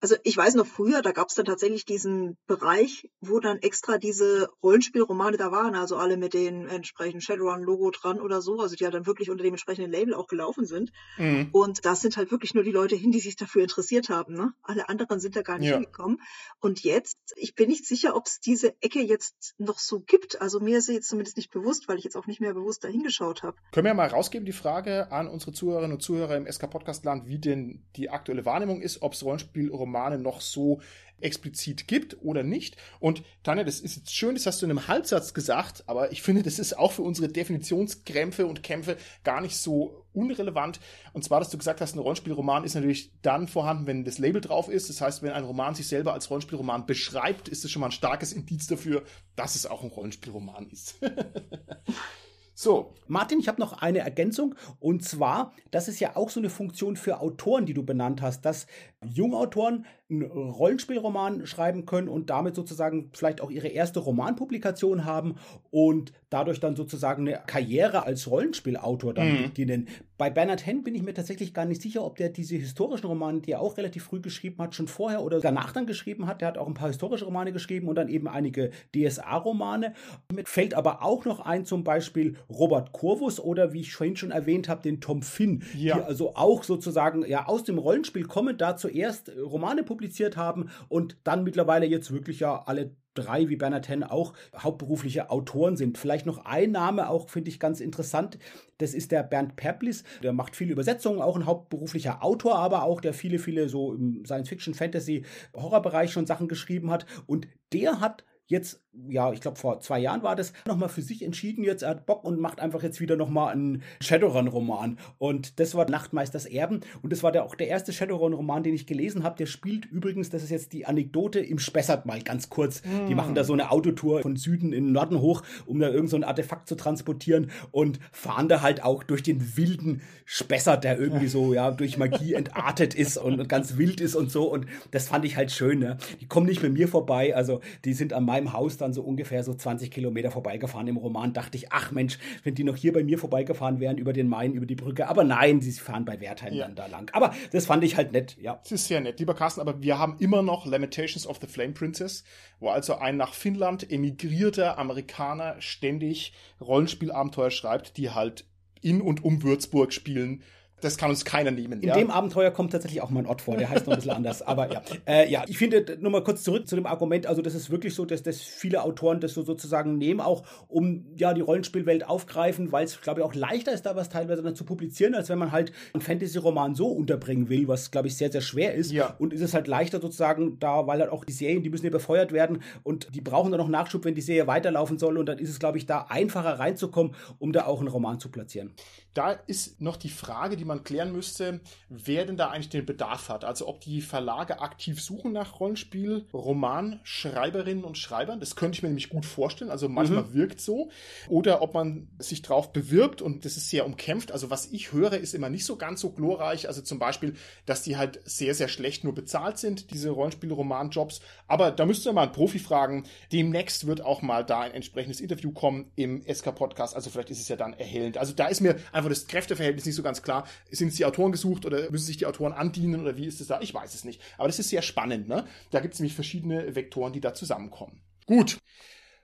Also ich weiß noch früher, da gab es dann tatsächlich diesen Bereich, wo dann extra diese Rollenspielromane da waren, also alle mit dem entsprechenden Shadowrun-Logo dran oder so, also die ja dann wirklich unter dem entsprechenden Label auch gelaufen sind. Mhm. Und das sind halt wirklich nur die Leute hin, die sich dafür interessiert haben. Ne? Alle anderen sind da gar nicht ja. hingekommen. Und jetzt, ich bin nicht sicher, ob es diese Ecke jetzt noch so gibt. Also mir ist sie jetzt zumindest nicht bewusst, weil ich jetzt auch nicht mehr bewusst da hingeschaut habe. Können wir mal rausgeben, die Frage an unsere Zuhörerinnen und Zuhörer im SK-Podcast-Land, wie denn die aktuelle Wahrnehmung ist, ob es Rollenspielromane Romane noch so explizit gibt oder nicht. Und Tanja, das ist jetzt schön, das hast du in einem Halbsatz gesagt, aber ich finde, das ist auch für unsere Definitionskrämpfe und Kämpfe gar nicht so unrelevant. Und zwar, dass du gesagt hast, ein Rollenspielroman ist natürlich dann vorhanden, wenn das Label drauf ist. Das heißt, wenn ein Roman sich selber als Rollenspielroman beschreibt, ist es schon mal ein starkes Indiz dafür, dass es auch ein Rollenspielroman ist. So, Martin, ich habe noch eine Ergänzung. Und zwar, das ist ja auch so eine Funktion für Autoren, die du benannt hast, dass Jungautoren einen Rollenspielroman schreiben können und damit sozusagen vielleicht auch ihre erste Romanpublikation haben und dadurch dann sozusagen eine Karriere als Rollenspielautor dann mhm. beginnen. Bei Bernhard Henn bin ich mir tatsächlich gar nicht sicher, ob der diese historischen Romane, die er auch relativ früh geschrieben hat, schon vorher oder danach dann geschrieben hat. Der hat auch ein paar historische Romane geschrieben und dann eben einige DSA-Romane. Mir fällt aber auch noch ein, zum Beispiel Robert Corvus oder wie ich vorhin schon erwähnt habe, den Tom Finn, ja. die also auch sozusagen ja aus dem Rollenspiel kommen, dazu zuerst Romane publiziert haben und dann mittlerweile jetzt wirklich ja alle drei, wie Bernhard auch hauptberufliche Autoren sind. Vielleicht noch ein Name, auch finde ich ganz interessant. Das ist der Bernd Perplis. Der macht viele Übersetzungen, auch ein hauptberuflicher Autor, aber auch der viele, viele so im Science-Fiction, Fantasy, Horrorbereich schon Sachen geschrieben hat. Und der hat jetzt, ja, ich glaube vor zwei Jahren war das, nochmal für sich entschieden jetzt, er hat Bock und macht einfach jetzt wieder nochmal einen Shadowrun-Roman. Und das war Nachtmeisters Erben und das war der, auch der erste Shadowrun-Roman, den ich gelesen habe. Der spielt übrigens, das ist jetzt die Anekdote, im Spessart mal ganz kurz. Mm. Die machen da so eine Autotour von Süden in den Norden hoch, um da irgendein so Artefakt zu transportieren und fahren da halt auch durch den wilden Spessart, der irgendwie so, ja, durch Magie entartet ist und, und ganz wild ist und so. Und das fand ich halt schön, ne? Die kommen nicht mit mir vorbei, also die sind am meinem Haus dann so ungefähr so 20 Kilometer vorbeigefahren. Im Roman dachte ich, ach Mensch, wenn die noch hier bei mir vorbeigefahren wären über den Main, über die Brücke. Aber nein, sie fahren bei Wertheim ja. dann da lang. Aber das fand ich halt nett, ja. Das ist sehr nett, lieber Carsten, aber wir haben immer noch Lamentations of the Flame Princess, wo also ein nach Finnland emigrierter Amerikaner ständig Rollenspielabenteuer schreibt, die halt in und um Würzburg spielen das kann uns keiner nehmen. In ja? dem Abenteuer kommt tatsächlich auch mal ein Ort vor, der heißt noch ein bisschen anders. Aber ja, äh, ja, ich finde, nur mal kurz zurück zu dem Argument, also das ist wirklich so, dass, dass viele Autoren das so sozusagen nehmen, auch um ja die Rollenspielwelt aufgreifen, weil es, glaube ich, auch leichter ist, da was teilweise dann zu publizieren, als wenn man halt einen Fantasy-Roman so unterbringen will, was, glaube ich, sehr, sehr schwer ist. Ja. Und ist es halt leichter sozusagen da, weil halt auch die Serien, die müssen ja befeuert werden und die brauchen dann noch Nachschub, wenn die Serie weiterlaufen soll. Und dann ist es, glaube ich, da einfacher reinzukommen, um da auch einen Roman zu platzieren. Da ist noch die Frage, die man klären müsste, wer denn da eigentlich den Bedarf hat. Also ob die Verlage aktiv suchen nach Rollenspiel, Romanschreiberinnen und Schreibern. Das könnte ich mir nämlich gut vorstellen. Also manchmal mhm. wirkt so. Oder ob man sich drauf bewirbt und das ist sehr umkämpft. Also was ich höre, ist immer nicht so ganz so glorreich. Also zum Beispiel, dass die halt sehr, sehr schlecht nur bezahlt sind, diese Rollenspiel-Roman-Jobs. Aber da müsst ihr mal einen Profi fragen. Demnächst wird auch mal da ein entsprechendes Interview kommen im SK-Podcast. Also vielleicht ist es ja dann erhellend. Also da ist mir einfach das Kräfteverhältnis nicht so ganz klar. Sind es die Autoren gesucht oder müssen sich die Autoren andienen oder wie ist es da? Ich weiß es nicht. Aber das ist sehr spannend. Ne? Da gibt es nämlich verschiedene Vektoren, die da zusammenkommen. Gut.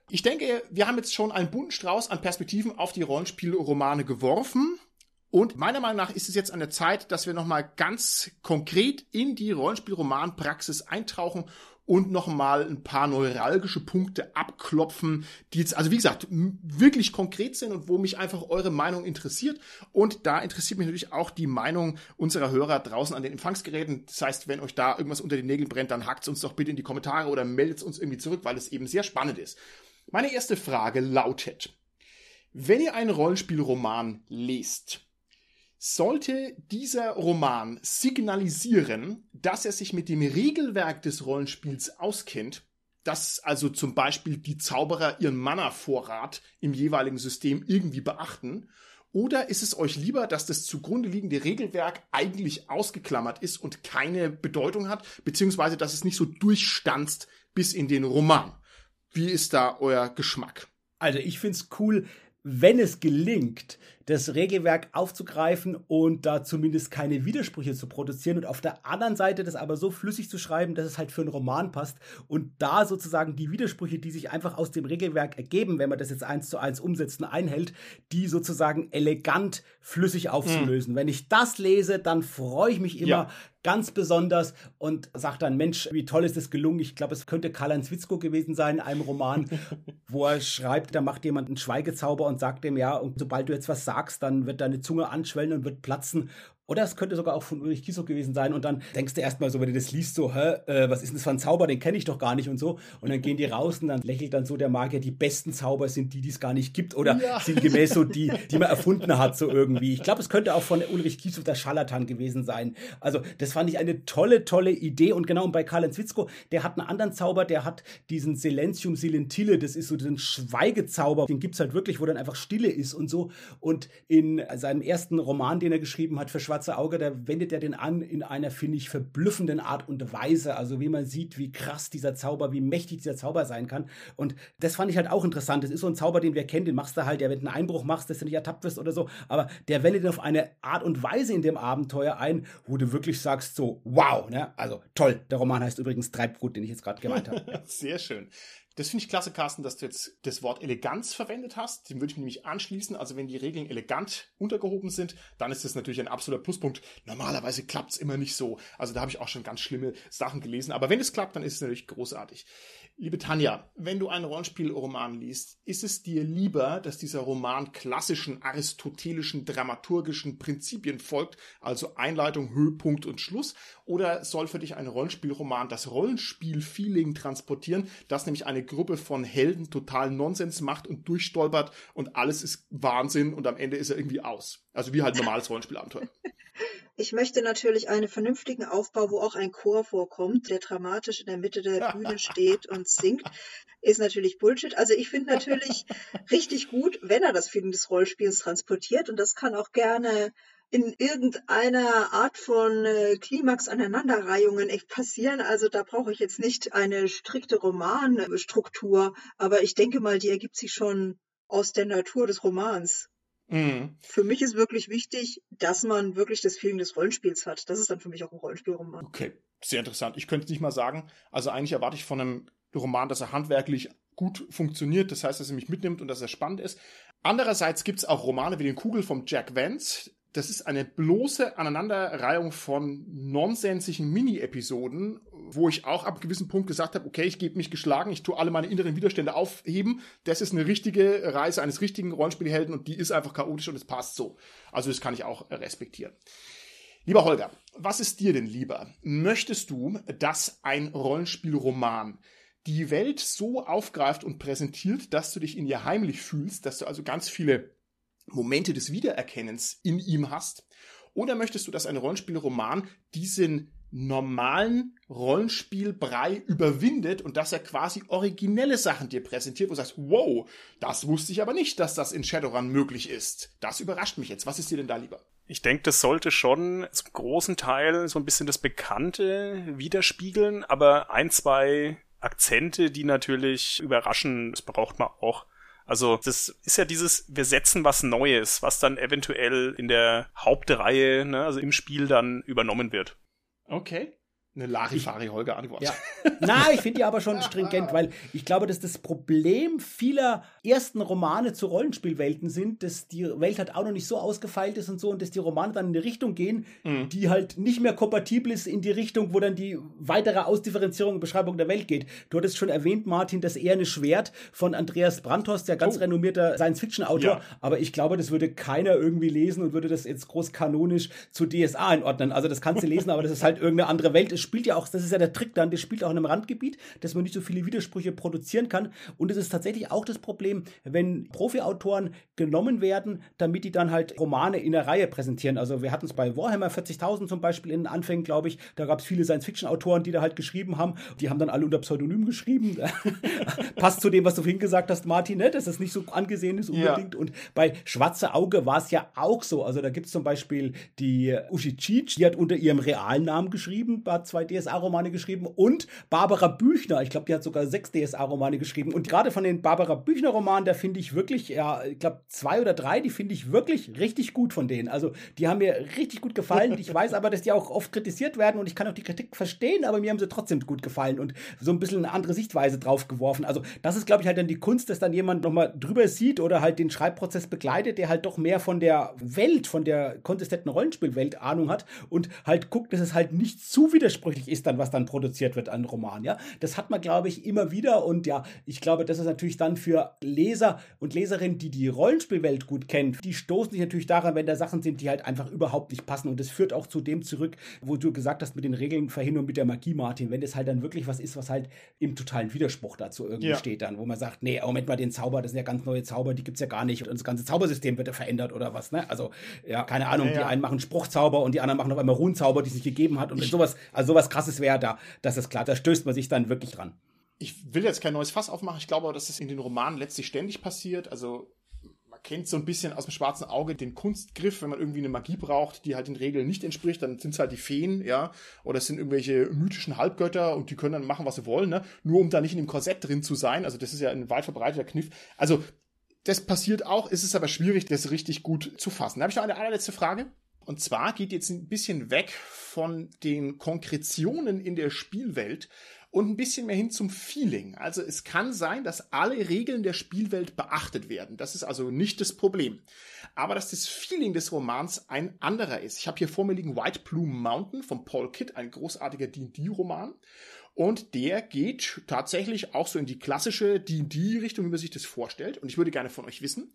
Ich denke, wir haben jetzt schon einen bunten Strauß an Perspektiven auf die Rollenspielromane geworfen. Und meiner Meinung nach ist es jetzt an der Zeit, dass wir nochmal ganz konkret in die Rollenspielromanpraxis eintauchen und nochmal ein paar neuralgische Punkte abklopfen, die jetzt, also wie gesagt, wirklich konkret sind und wo mich einfach eure Meinung interessiert. Und da interessiert mich natürlich auch die Meinung unserer Hörer draußen an den Empfangsgeräten. Das heißt, wenn euch da irgendwas unter den Nägeln brennt, dann hackt es uns doch bitte in die Kommentare oder meldet es uns irgendwie zurück, weil es eben sehr spannend ist. Meine erste Frage lautet, wenn ihr einen Rollenspielroman lest, sollte dieser Roman signalisieren, dass er sich mit dem Regelwerk des Rollenspiels auskennt, dass also zum Beispiel die Zauberer ihren Mana-Vorrat im jeweiligen System irgendwie beachten? Oder ist es euch lieber, dass das zugrunde liegende Regelwerk eigentlich ausgeklammert ist und keine Bedeutung hat, beziehungsweise dass es nicht so durchstanzt bis in den Roman? Wie ist da euer Geschmack? Also ich finde es cool, wenn es gelingt, das Regelwerk aufzugreifen und da zumindest keine Widersprüche zu produzieren und auf der anderen Seite das aber so flüssig zu schreiben, dass es halt für einen Roman passt und da sozusagen die Widersprüche, die sich einfach aus dem Regelwerk ergeben, wenn man das jetzt eins zu eins umsetzen einhält, die sozusagen elegant flüssig aufzulösen. Mhm. Wenn ich das lese, dann freue ich mich immer ja. ganz besonders und sage dann, Mensch, wie toll ist das gelungen. Ich glaube, es könnte Karl-Heinz Witzko gewesen sein in einem Roman, wo er schreibt, da macht jemand einen Schweigezauber und sagt dem, ja, und sobald du jetzt was sagst, sagst, dann wird deine Zunge anschwellen und wird platzen. Oder es könnte sogar auch von Ulrich Kiesow gewesen sein. Und dann denkst du erstmal so, wenn du das liest, so, hä, äh, was ist denn das für ein Zauber? Den kenne ich doch gar nicht und so. Und dann gehen die raus und dann lächelt dann so der Magier, die besten Zauber sind die, die es gar nicht gibt. Oder ja. sind gemäß so die, die man erfunden hat, so irgendwie. Ich glaube, es könnte auch von Ulrich Kiesow der Scharlatan gewesen sein. Also, das fand ich eine tolle, tolle Idee. Und genau, und bei Karl Zwitzko, der hat einen anderen Zauber, der hat diesen Silentium Silentile, das ist so den Schweigezauber. Den gibt es halt wirklich, wo dann einfach Stille ist und so. Und in seinem ersten Roman, den er geschrieben hat für Schwarze Auge, der wendet er den an in einer, finde ich, verblüffenden Art und Weise. Also wie man sieht, wie krass dieser Zauber, wie mächtig dieser Zauber sein kann. Und das fand ich halt auch interessant. Das ist so ein Zauber, den wir kennen, den machst du halt, ja, wenn du einen Einbruch machst, dass du nicht ertappt wirst oder so. Aber der wendet ihn auf eine Art und Weise in dem Abenteuer ein, wo du wirklich sagst, so, wow, ne? Also toll. Der Roman heißt übrigens Treibgut, den ich jetzt gerade gemeint habe. Sehr schön. Das finde ich klasse, Carsten, dass du jetzt das Wort Eleganz verwendet hast. Dem würde ich mich nämlich anschließen. Also wenn die Regeln elegant untergehoben sind, dann ist das natürlich ein absoluter Pluspunkt. Normalerweise klappt es immer nicht so. Also da habe ich auch schon ganz schlimme Sachen gelesen. Aber wenn es klappt, dann ist es natürlich großartig. Liebe Tanja, wenn du einen Rollenspielroman liest, ist es dir lieber, dass dieser Roman klassischen aristotelischen dramaturgischen Prinzipien folgt, also Einleitung, Höhepunkt und Schluss, oder soll für dich ein Rollenspielroman das Rollenspiel-Feeling transportieren, das nämlich eine Gruppe von Helden total Nonsens macht und durchstolpert und alles ist Wahnsinn und am Ende ist er irgendwie aus? Also wie halt normales Rollenspielabenteuer. Ich möchte natürlich einen vernünftigen Aufbau, wo auch ein Chor vorkommt, der dramatisch in der Mitte der Bühne steht und singt. Ist natürlich Bullshit. Also ich finde natürlich richtig gut, wenn er das Feeling des Rollspiels transportiert und das kann auch gerne in irgendeiner Art von äh, Klimax-Aneinanderreihungen passieren. Also da brauche ich jetzt nicht eine strikte Romanstruktur, aber ich denke mal, die ergibt sich schon aus der Natur des Romans. Mhm. Für mich ist wirklich wichtig, dass man wirklich das Feeling des Rollenspiels hat. Das ist dann für mich auch ein Rollenspielroman. Okay, sehr interessant. Ich könnte nicht mal sagen, also eigentlich erwarte ich von einem Roman, dass er handwerklich gut funktioniert, das heißt, dass er mich mitnimmt und dass er spannend ist. Andererseits gibt es auch Romane wie den Kugel vom Jack Vance, das ist eine bloße Aneinanderreihung von nonsensigen Mini-Episoden, wo ich auch ab einem gewissen Punkt gesagt habe, okay, ich gebe mich geschlagen, ich tue alle meine inneren Widerstände aufheben. Das ist eine richtige Reise eines richtigen Rollenspielhelden und die ist einfach chaotisch und es passt so. Also das kann ich auch respektieren. Lieber Holger, was ist dir denn lieber? Möchtest du, dass ein Rollenspielroman die Welt so aufgreift und präsentiert, dass du dich in ihr heimlich fühlst, dass du also ganz viele Momente des Wiedererkennens in ihm hast? Oder möchtest du, dass ein Rollenspielroman diesen normalen Rollenspielbrei überwindet und dass er quasi originelle Sachen dir präsentiert, wo du sagst, wow, das wusste ich aber nicht, dass das in Shadowrun möglich ist. Das überrascht mich jetzt. Was ist dir denn da lieber? Ich denke, das sollte schon zum großen Teil so ein bisschen das Bekannte widerspiegeln, aber ein, zwei Akzente, die natürlich überraschen, das braucht man auch. Also das ist ja dieses, wir setzen was Neues, was dann eventuell in der Hauptreihe, ne, also im Spiel dann übernommen wird. Okay eine Larifari-Holger-Antwort. Ja. Na, ich finde die aber schon stringent, weil ich glaube, dass das Problem vieler ersten Romane zu Rollenspielwelten sind, dass die Welt halt auch noch nicht so ausgefeilt ist und so und dass die Romane dann in eine Richtung gehen, mhm. die halt nicht mehr kompatibel ist in die Richtung, wo dann die weitere Ausdifferenzierung und Beschreibung der Welt geht. Du hattest schon erwähnt, Martin, das Eherne Schwert von Andreas Brandhorst, der ganz oh. renommierter Science-Fiction-Autor, ja. aber ich glaube, das würde keiner irgendwie lesen und würde das jetzt groß kanonisch zu DSA einordnen. Also das kannst du lesen, aber das ist halt irgendeine andere Welt, ist spielt ja auch, das ist ja der Trick dann, das spielt auch in einem Randgebiet, dass man nicht so viele Widersprüche produzieren kann. Und es ist tatsächlich auch das Problem, wenn Profi-Autoren genommen werden, damit die dann halt Romane in der Reihe präsentieren. Also wir hatten es bei Warhammer 40.000 zum Beispiel in den Anfängen, glaube ich. Da gab es viele Science-Fiction-Autoren, die da halt geschrieben haben. Die haben dann alle unter Pseudonym geschrieben. Passt zu dem, was du vorhin gesagt hast, Martin, ne? dass das nicht so angesehen ist unbedingt. Ja. Und bei Schwarze Auge war es ja auch so. Also da gibt es zum Beispiel die Uschi Cic, die hat unter ihrem realen Namen geschrieben, hat zwei DSA-Romane geschrieben und Barbara Büchner, ich glaube, die hat sogar sechs DSA-Romane geschrieben. Und gerade von den Barbara Büchner-Romanen, da finde ich wirklich, ja, ich glaube, zwei oder drei, die finde ich wirklich richtig gut von denen. Also die haben mir richtig gut gefallen. Ich weiß aber, dass die auch oft kritisiert werden und ich kann auch die Kritik verstehen, aber mir haben sie trotzdem gut gefallen und so ein bisschen eine andere Sichtweise drauf geworfen. Also das ist, glaube ich, halt dann die Kunst, dass dann jemand nochmal drüber sieht oder halt den Schreibprozess begleitet, der halt doch mehr von der Welt, von der konsistenten Rollenspielwelt Ahnung hat und halt guckt, dass es halt nicht zu widersprüchlich ist dann, was dann produziert wird an Roman, ja. Das hat man, glaube ich, immer wieder und ja, ich glaube, das ist natürlich dann für Leser und Leserinnen, die die Rollenspielwelt gut kennen, die stoßen sich natürlich daran, wenn da Sachen sind, die halt einfach überhaupt nicht passen und das führt auch zu dem zurück, wo du gesagt hast, mit den Regeln verhindern und mit der Magie, Martin, wenn das halt dann wirklich was ist, was halt im totalen Widerspruch dazu irgendwie ja. steht dann, wo man sagt, nee, Moment mal, den Zauber, das sind ja ganz neue Zauber, die gibt es ja gar nicht und das ganze Zaubersystem wird ja verändert oder was, ne? Also, ja, keine Ahnung, ja, ja. die einen machen Spruchzauber und die anderen machen auf einmal Runenzauber, die es nicht gegeben hat und wenn sowas, also sowas krasses wäre da, das ist klar, da stößt man sich dann wirklich dran. Ich will jetzt kein neues Fass aufmachen, ich glaube, dass es in den Romanen letztlich ständig passiert, also man kennt so ein bisschen aus dem schwarzen Auge den Kunstgriff, wenn man irgendwie eine Magie braucht, die halt den Regeln nicht entspricht, dann sind es halt die Feen, ja, oder es sind irgendwelche mythischen Halbgötter und die können dann machen, was sie wollen, ne? Nur um da nicht in dem Korsett drin zu sein. Also das ist ja ein weit verbreiteter Kniff. Also das passiert auch, ist es aber schwierig, das richtig gut zu fassen. Da habe ich noch eine allerletzte Frage. Und zwar geht jetzt ein bisschen weg von den Konkretionen in der Spielwelt und ein bisschen mehr hin zum Feeling. Also es kann sein, dass alle Regeln der Spielwelt beachtet werden. Das ist also nicht das Problem. Aber dass das Feeling des Romans ein anderer ist. Ich habe hier vor mir liegen White Plume Mountain von Paul Kidd, ein großartiger D&D-Roman. Und der geht tatsächlich auch so in die klassische D&D-Richtung, wie man sich das vorstellt. Und ich würde gerne von euch wissen,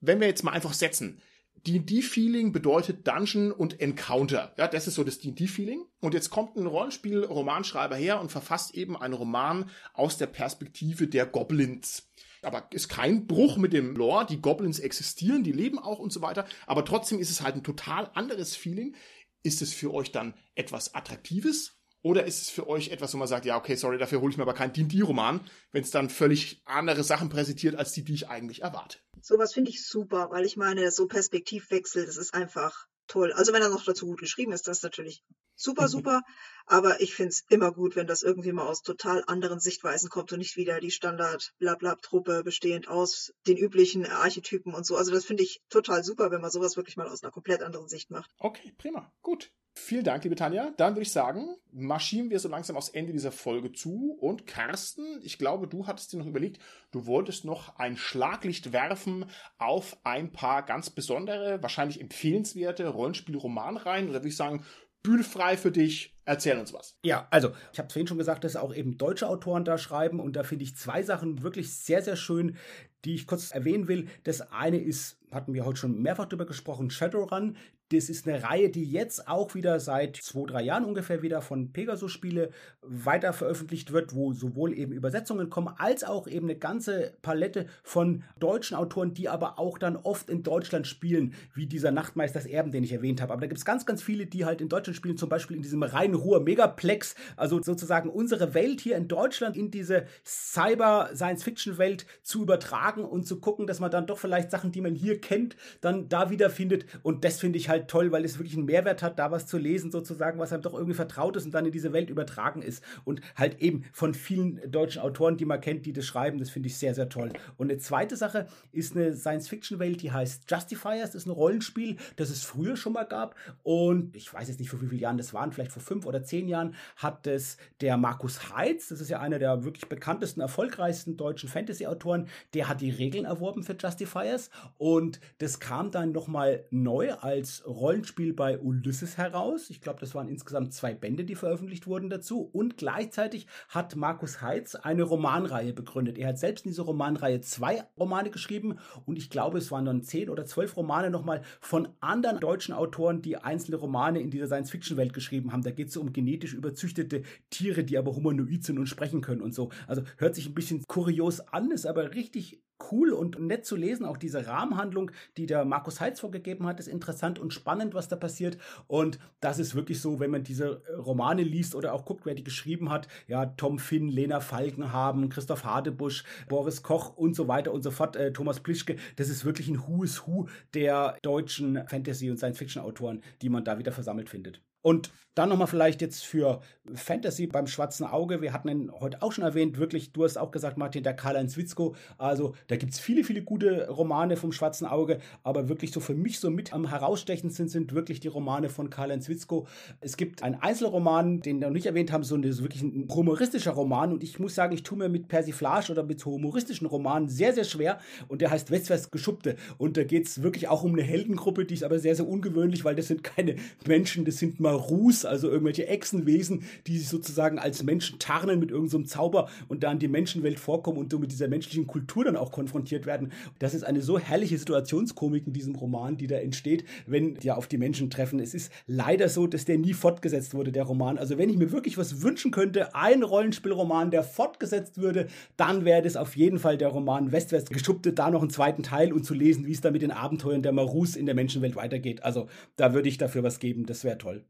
wenn wir jetzt mal einfach setzen, D&D-Feeling bedeutet Dungeon und Encounter. Ja, das ist so das D&D-Feeling. Und jetzt kommt ein Rollenspiel-Romanschreiber her und verfasst eben einen Roman aus der Perspektive der Goblins. Aber ist kein Bruch mit dem Lore. Die Goblins existieren, die leben auch und so weiter. Aber trotzdem ist es halt ein total anderes Feeling. Ist es für euch dann etwas Attraktives? Oder ist es für euch etwas, wo man sagt, ja, okay, sorry, dafür hole ich mir aber keinen D&D-Roman, wenn es dann völlig andere Sachen präsentiert, als die, die ich eigentlich erwarte? Sowas finde ich super, weil ich meine, so Perspektivwechsel, das ist einfach toll. Also wenn er noch dazu gut geschrieben ist, das ist natürlich super, super. Aber ich finde es immer gut, wenn das irgendwie mal aus total anderen Sichtweisen kommt und nicht wieder die Standard-Blablab-Truppe bestehend aus den üblichen Archetypen und so. Also das finde ich total super, wenn man sowas wirklich mal aus einer komplett anderen Sicht macht. Okay, prima. Gut. Vielen Dank, liebe Tanja. Dann würde ich sagen, marschieren wir so langsam aufs Ende dieser Folge zu. Und Carsten, ich glaube, du hattest dir noch überlegt, du wolltest noch ein Schlaglicht werfen auf ein paar ganz besondere, wahrscheinlich empfehlenswerte Rollenspiel-Romanreihen. Oder würde ich sagen, Bühne frei für dich. Erzähl uns was. Ja, also ich habe vorhin schon gesagt, dass auch eben deutsche Autoren da schreiben und da finde ich zwei Sachen wirklich sehr, sehr schön, die ich kurz erwähnen will. Das eine ist, hatten wir heute schon mehrfach darüber gesprochen, Shadowrun. Das ist eine Reihe, die jetzt auch wieder seit zwei, drei Jahren ungefähr wieder von Pegasus Spiele weiter veröffentlicht wird, wo sowohl eben Übersetzungen kommen, als auch eben eine ganze Palette von deutschen Autoren, die aber auch dann oft in Deutschland spielen, wie dieser Nachtmeisters Erben, den ich erwähnt habe. Aber da gibt es ganz, ganz viele, die halt in Deutschland spielen, zum Beispiel in diesem rein Ruhr Megaplex, also sozusagen unsere Welt hier in Deutschland in diese Cyber-Science-Fiction-Welt zu übertragen und zu gucken, dass man dann doch vielleicht Sachen, die man hier kennt, dann da wiederfindet. Und das finde ich halt toll, weil es wirklich einen Mehrwert hat, da was zu lesen, sozusagen, was einem doch irgendwie vertraut ist und dann in diese Welt übertragen ist. Und halt eben von vielen deutschen Autoren, die man kennt, die das schreiben, das finde ich sehr, sehr toll. Und eine zweite Sache ist eine Science-Fiction-Welt, die heißt Justifiers. Das ist ein Rollenspiel, das es früher schon mal gab. Und ich weiß jetzt nicht, vor wie vielen Jahren das waren, vielleicht vor fünf oder zehn Jahren hat es der Markus Heitz, das ist ja einer der wirklich bekanntesten, erfolgreichsten deutschen Fantasy-Autoren, der hat die Regeln erworben für Justifiers. Und das kam dann nochmal neu als Rollenspiel bei Ulysses heraus. Ich glaube, das waren insgesamt zwei Bände, die veröffentlicht wurden dazu. Und gleichzeitig hat Markus Heitz eine Romanreihe begründet. Er hat selbst in dieser Romanreihe zwei Romane geschrieben und ich glaube, es waren dann zehn oder zwölf Romane nochmal von anderen deutschen Autoren, die einzelne Romane in dieser Science-Fiction-Welt geschrieben haben. Da geht es um genetisch überzüchtete Tiere, die aber humanoid sind und sprechen können und so. Also hört sich ein bisschen kurios an, ist aber richtig cool und nett zu lesen. Auch diese Rahmenhandlung, die der Markus Heitz vorgegeben hat, ist interessant und spannend, was da passiert. Und das ist wirklich so, wenn man diese äh, Romane liest oder auch guckt, wer die geschrieben hat. Ja, Tom Finn, Lena Falkenhaben, Christoph Hadebusch, Boris Koch und so weiter und so fort, äh, Thomas Plischke. Das ist wirklich ein Who is Who der deutschen Fantasy- und Science-Fiction-Autoren, die man da wieder versammelt findet. Und dann nochmal vielleicht jetzt für Fantasy beim Schwarzen Auge. Wir hatten ihn heute auch schon erwähnt. Wirklich, du hast auch gesagt, Martin, der Karl-Heinz Witzko. Also, da gibt es viele, viele gute Romane vom Schwarzen Auge. Aber wirklich so für mich so mit am herausstechendsten sind wirklich die Romane von Karl-Heinz Witzko. Es gibt einen Einzelroman, den wir noch nicht erwähnt haben, so ein, so wirklich ein humoristischer Roman. Und ich muss sagen, ich tue mir mit Persiflage oder mit humoristischen Romanen sehr, sehr schwer. Und der heißt Westwärts Geschuppte. Und da geht es wirklich auch um eine Heldengruppe, die ist aber sehr, sehr ungewöhnlich, weil das sind keine Menschen, das sind Marus also irgendwelche Echsenwesen, die sich sozusagen als Menschen tarnen mit irgendeinem so Zauber und dann die Menschenwelt vorkommen und so mit dieser menschlichen Kultur dann auch konfrontiert werden. Das ist eine so herrliche Situationskomik in diesem Roman, die da entsteht, wenn die auf die Menschen treffen. Es ist leider so, dass der nie fortgesetzt wurde, der Roman. Also wenn ich mir wirklich was wünschen könnte, ein Rollenspielroman, der fortgesetzt würde, dann wäre das auf jeden Fall der Roman Westwärts geschuppte, da noch einen zweiten Teil und zu lesen, wie es da mit den Abenteuern der Marus in der Menschenwelt weitergeht. Also da würde ich dafür was geben, das wäre toll.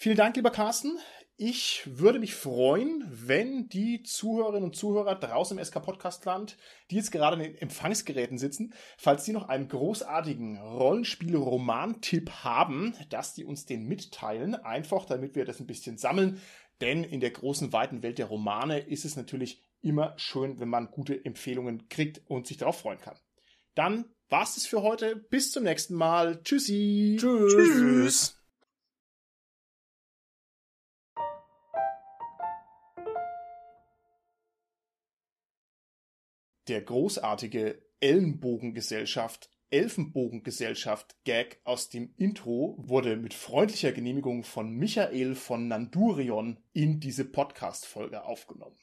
Vielen Dank, lieber Carsten. Ich würde mich freuen, wenn die Zuhörerinnen und Zuhörer draußen im SK Podcast Land, die jetzt gerade in den Empfangsgeräten sitzen, falls die noch einen großartigen Rollenspiel-Roman-Tipp haben, dass die uns den mitteilen, einfach damit wir das ein bisschen sammeln. Denn in der großen, weiten Welt der Romane ist es natürlich immer schön, wenn man gute Empfehlungen kriegt und sich darauf freuen kann. Dann war's es für heute. Bis zum nächsten Mal. Tschüssi. Tschüss. Tschüss. Der großartige Ellenbogengesellschaft, Elfenbogengesellschaft Gag aus dem Intro wurde mit freundlicher Genehmigung von Michael von Nandurion in diese Podcast-Folge aufgenommen.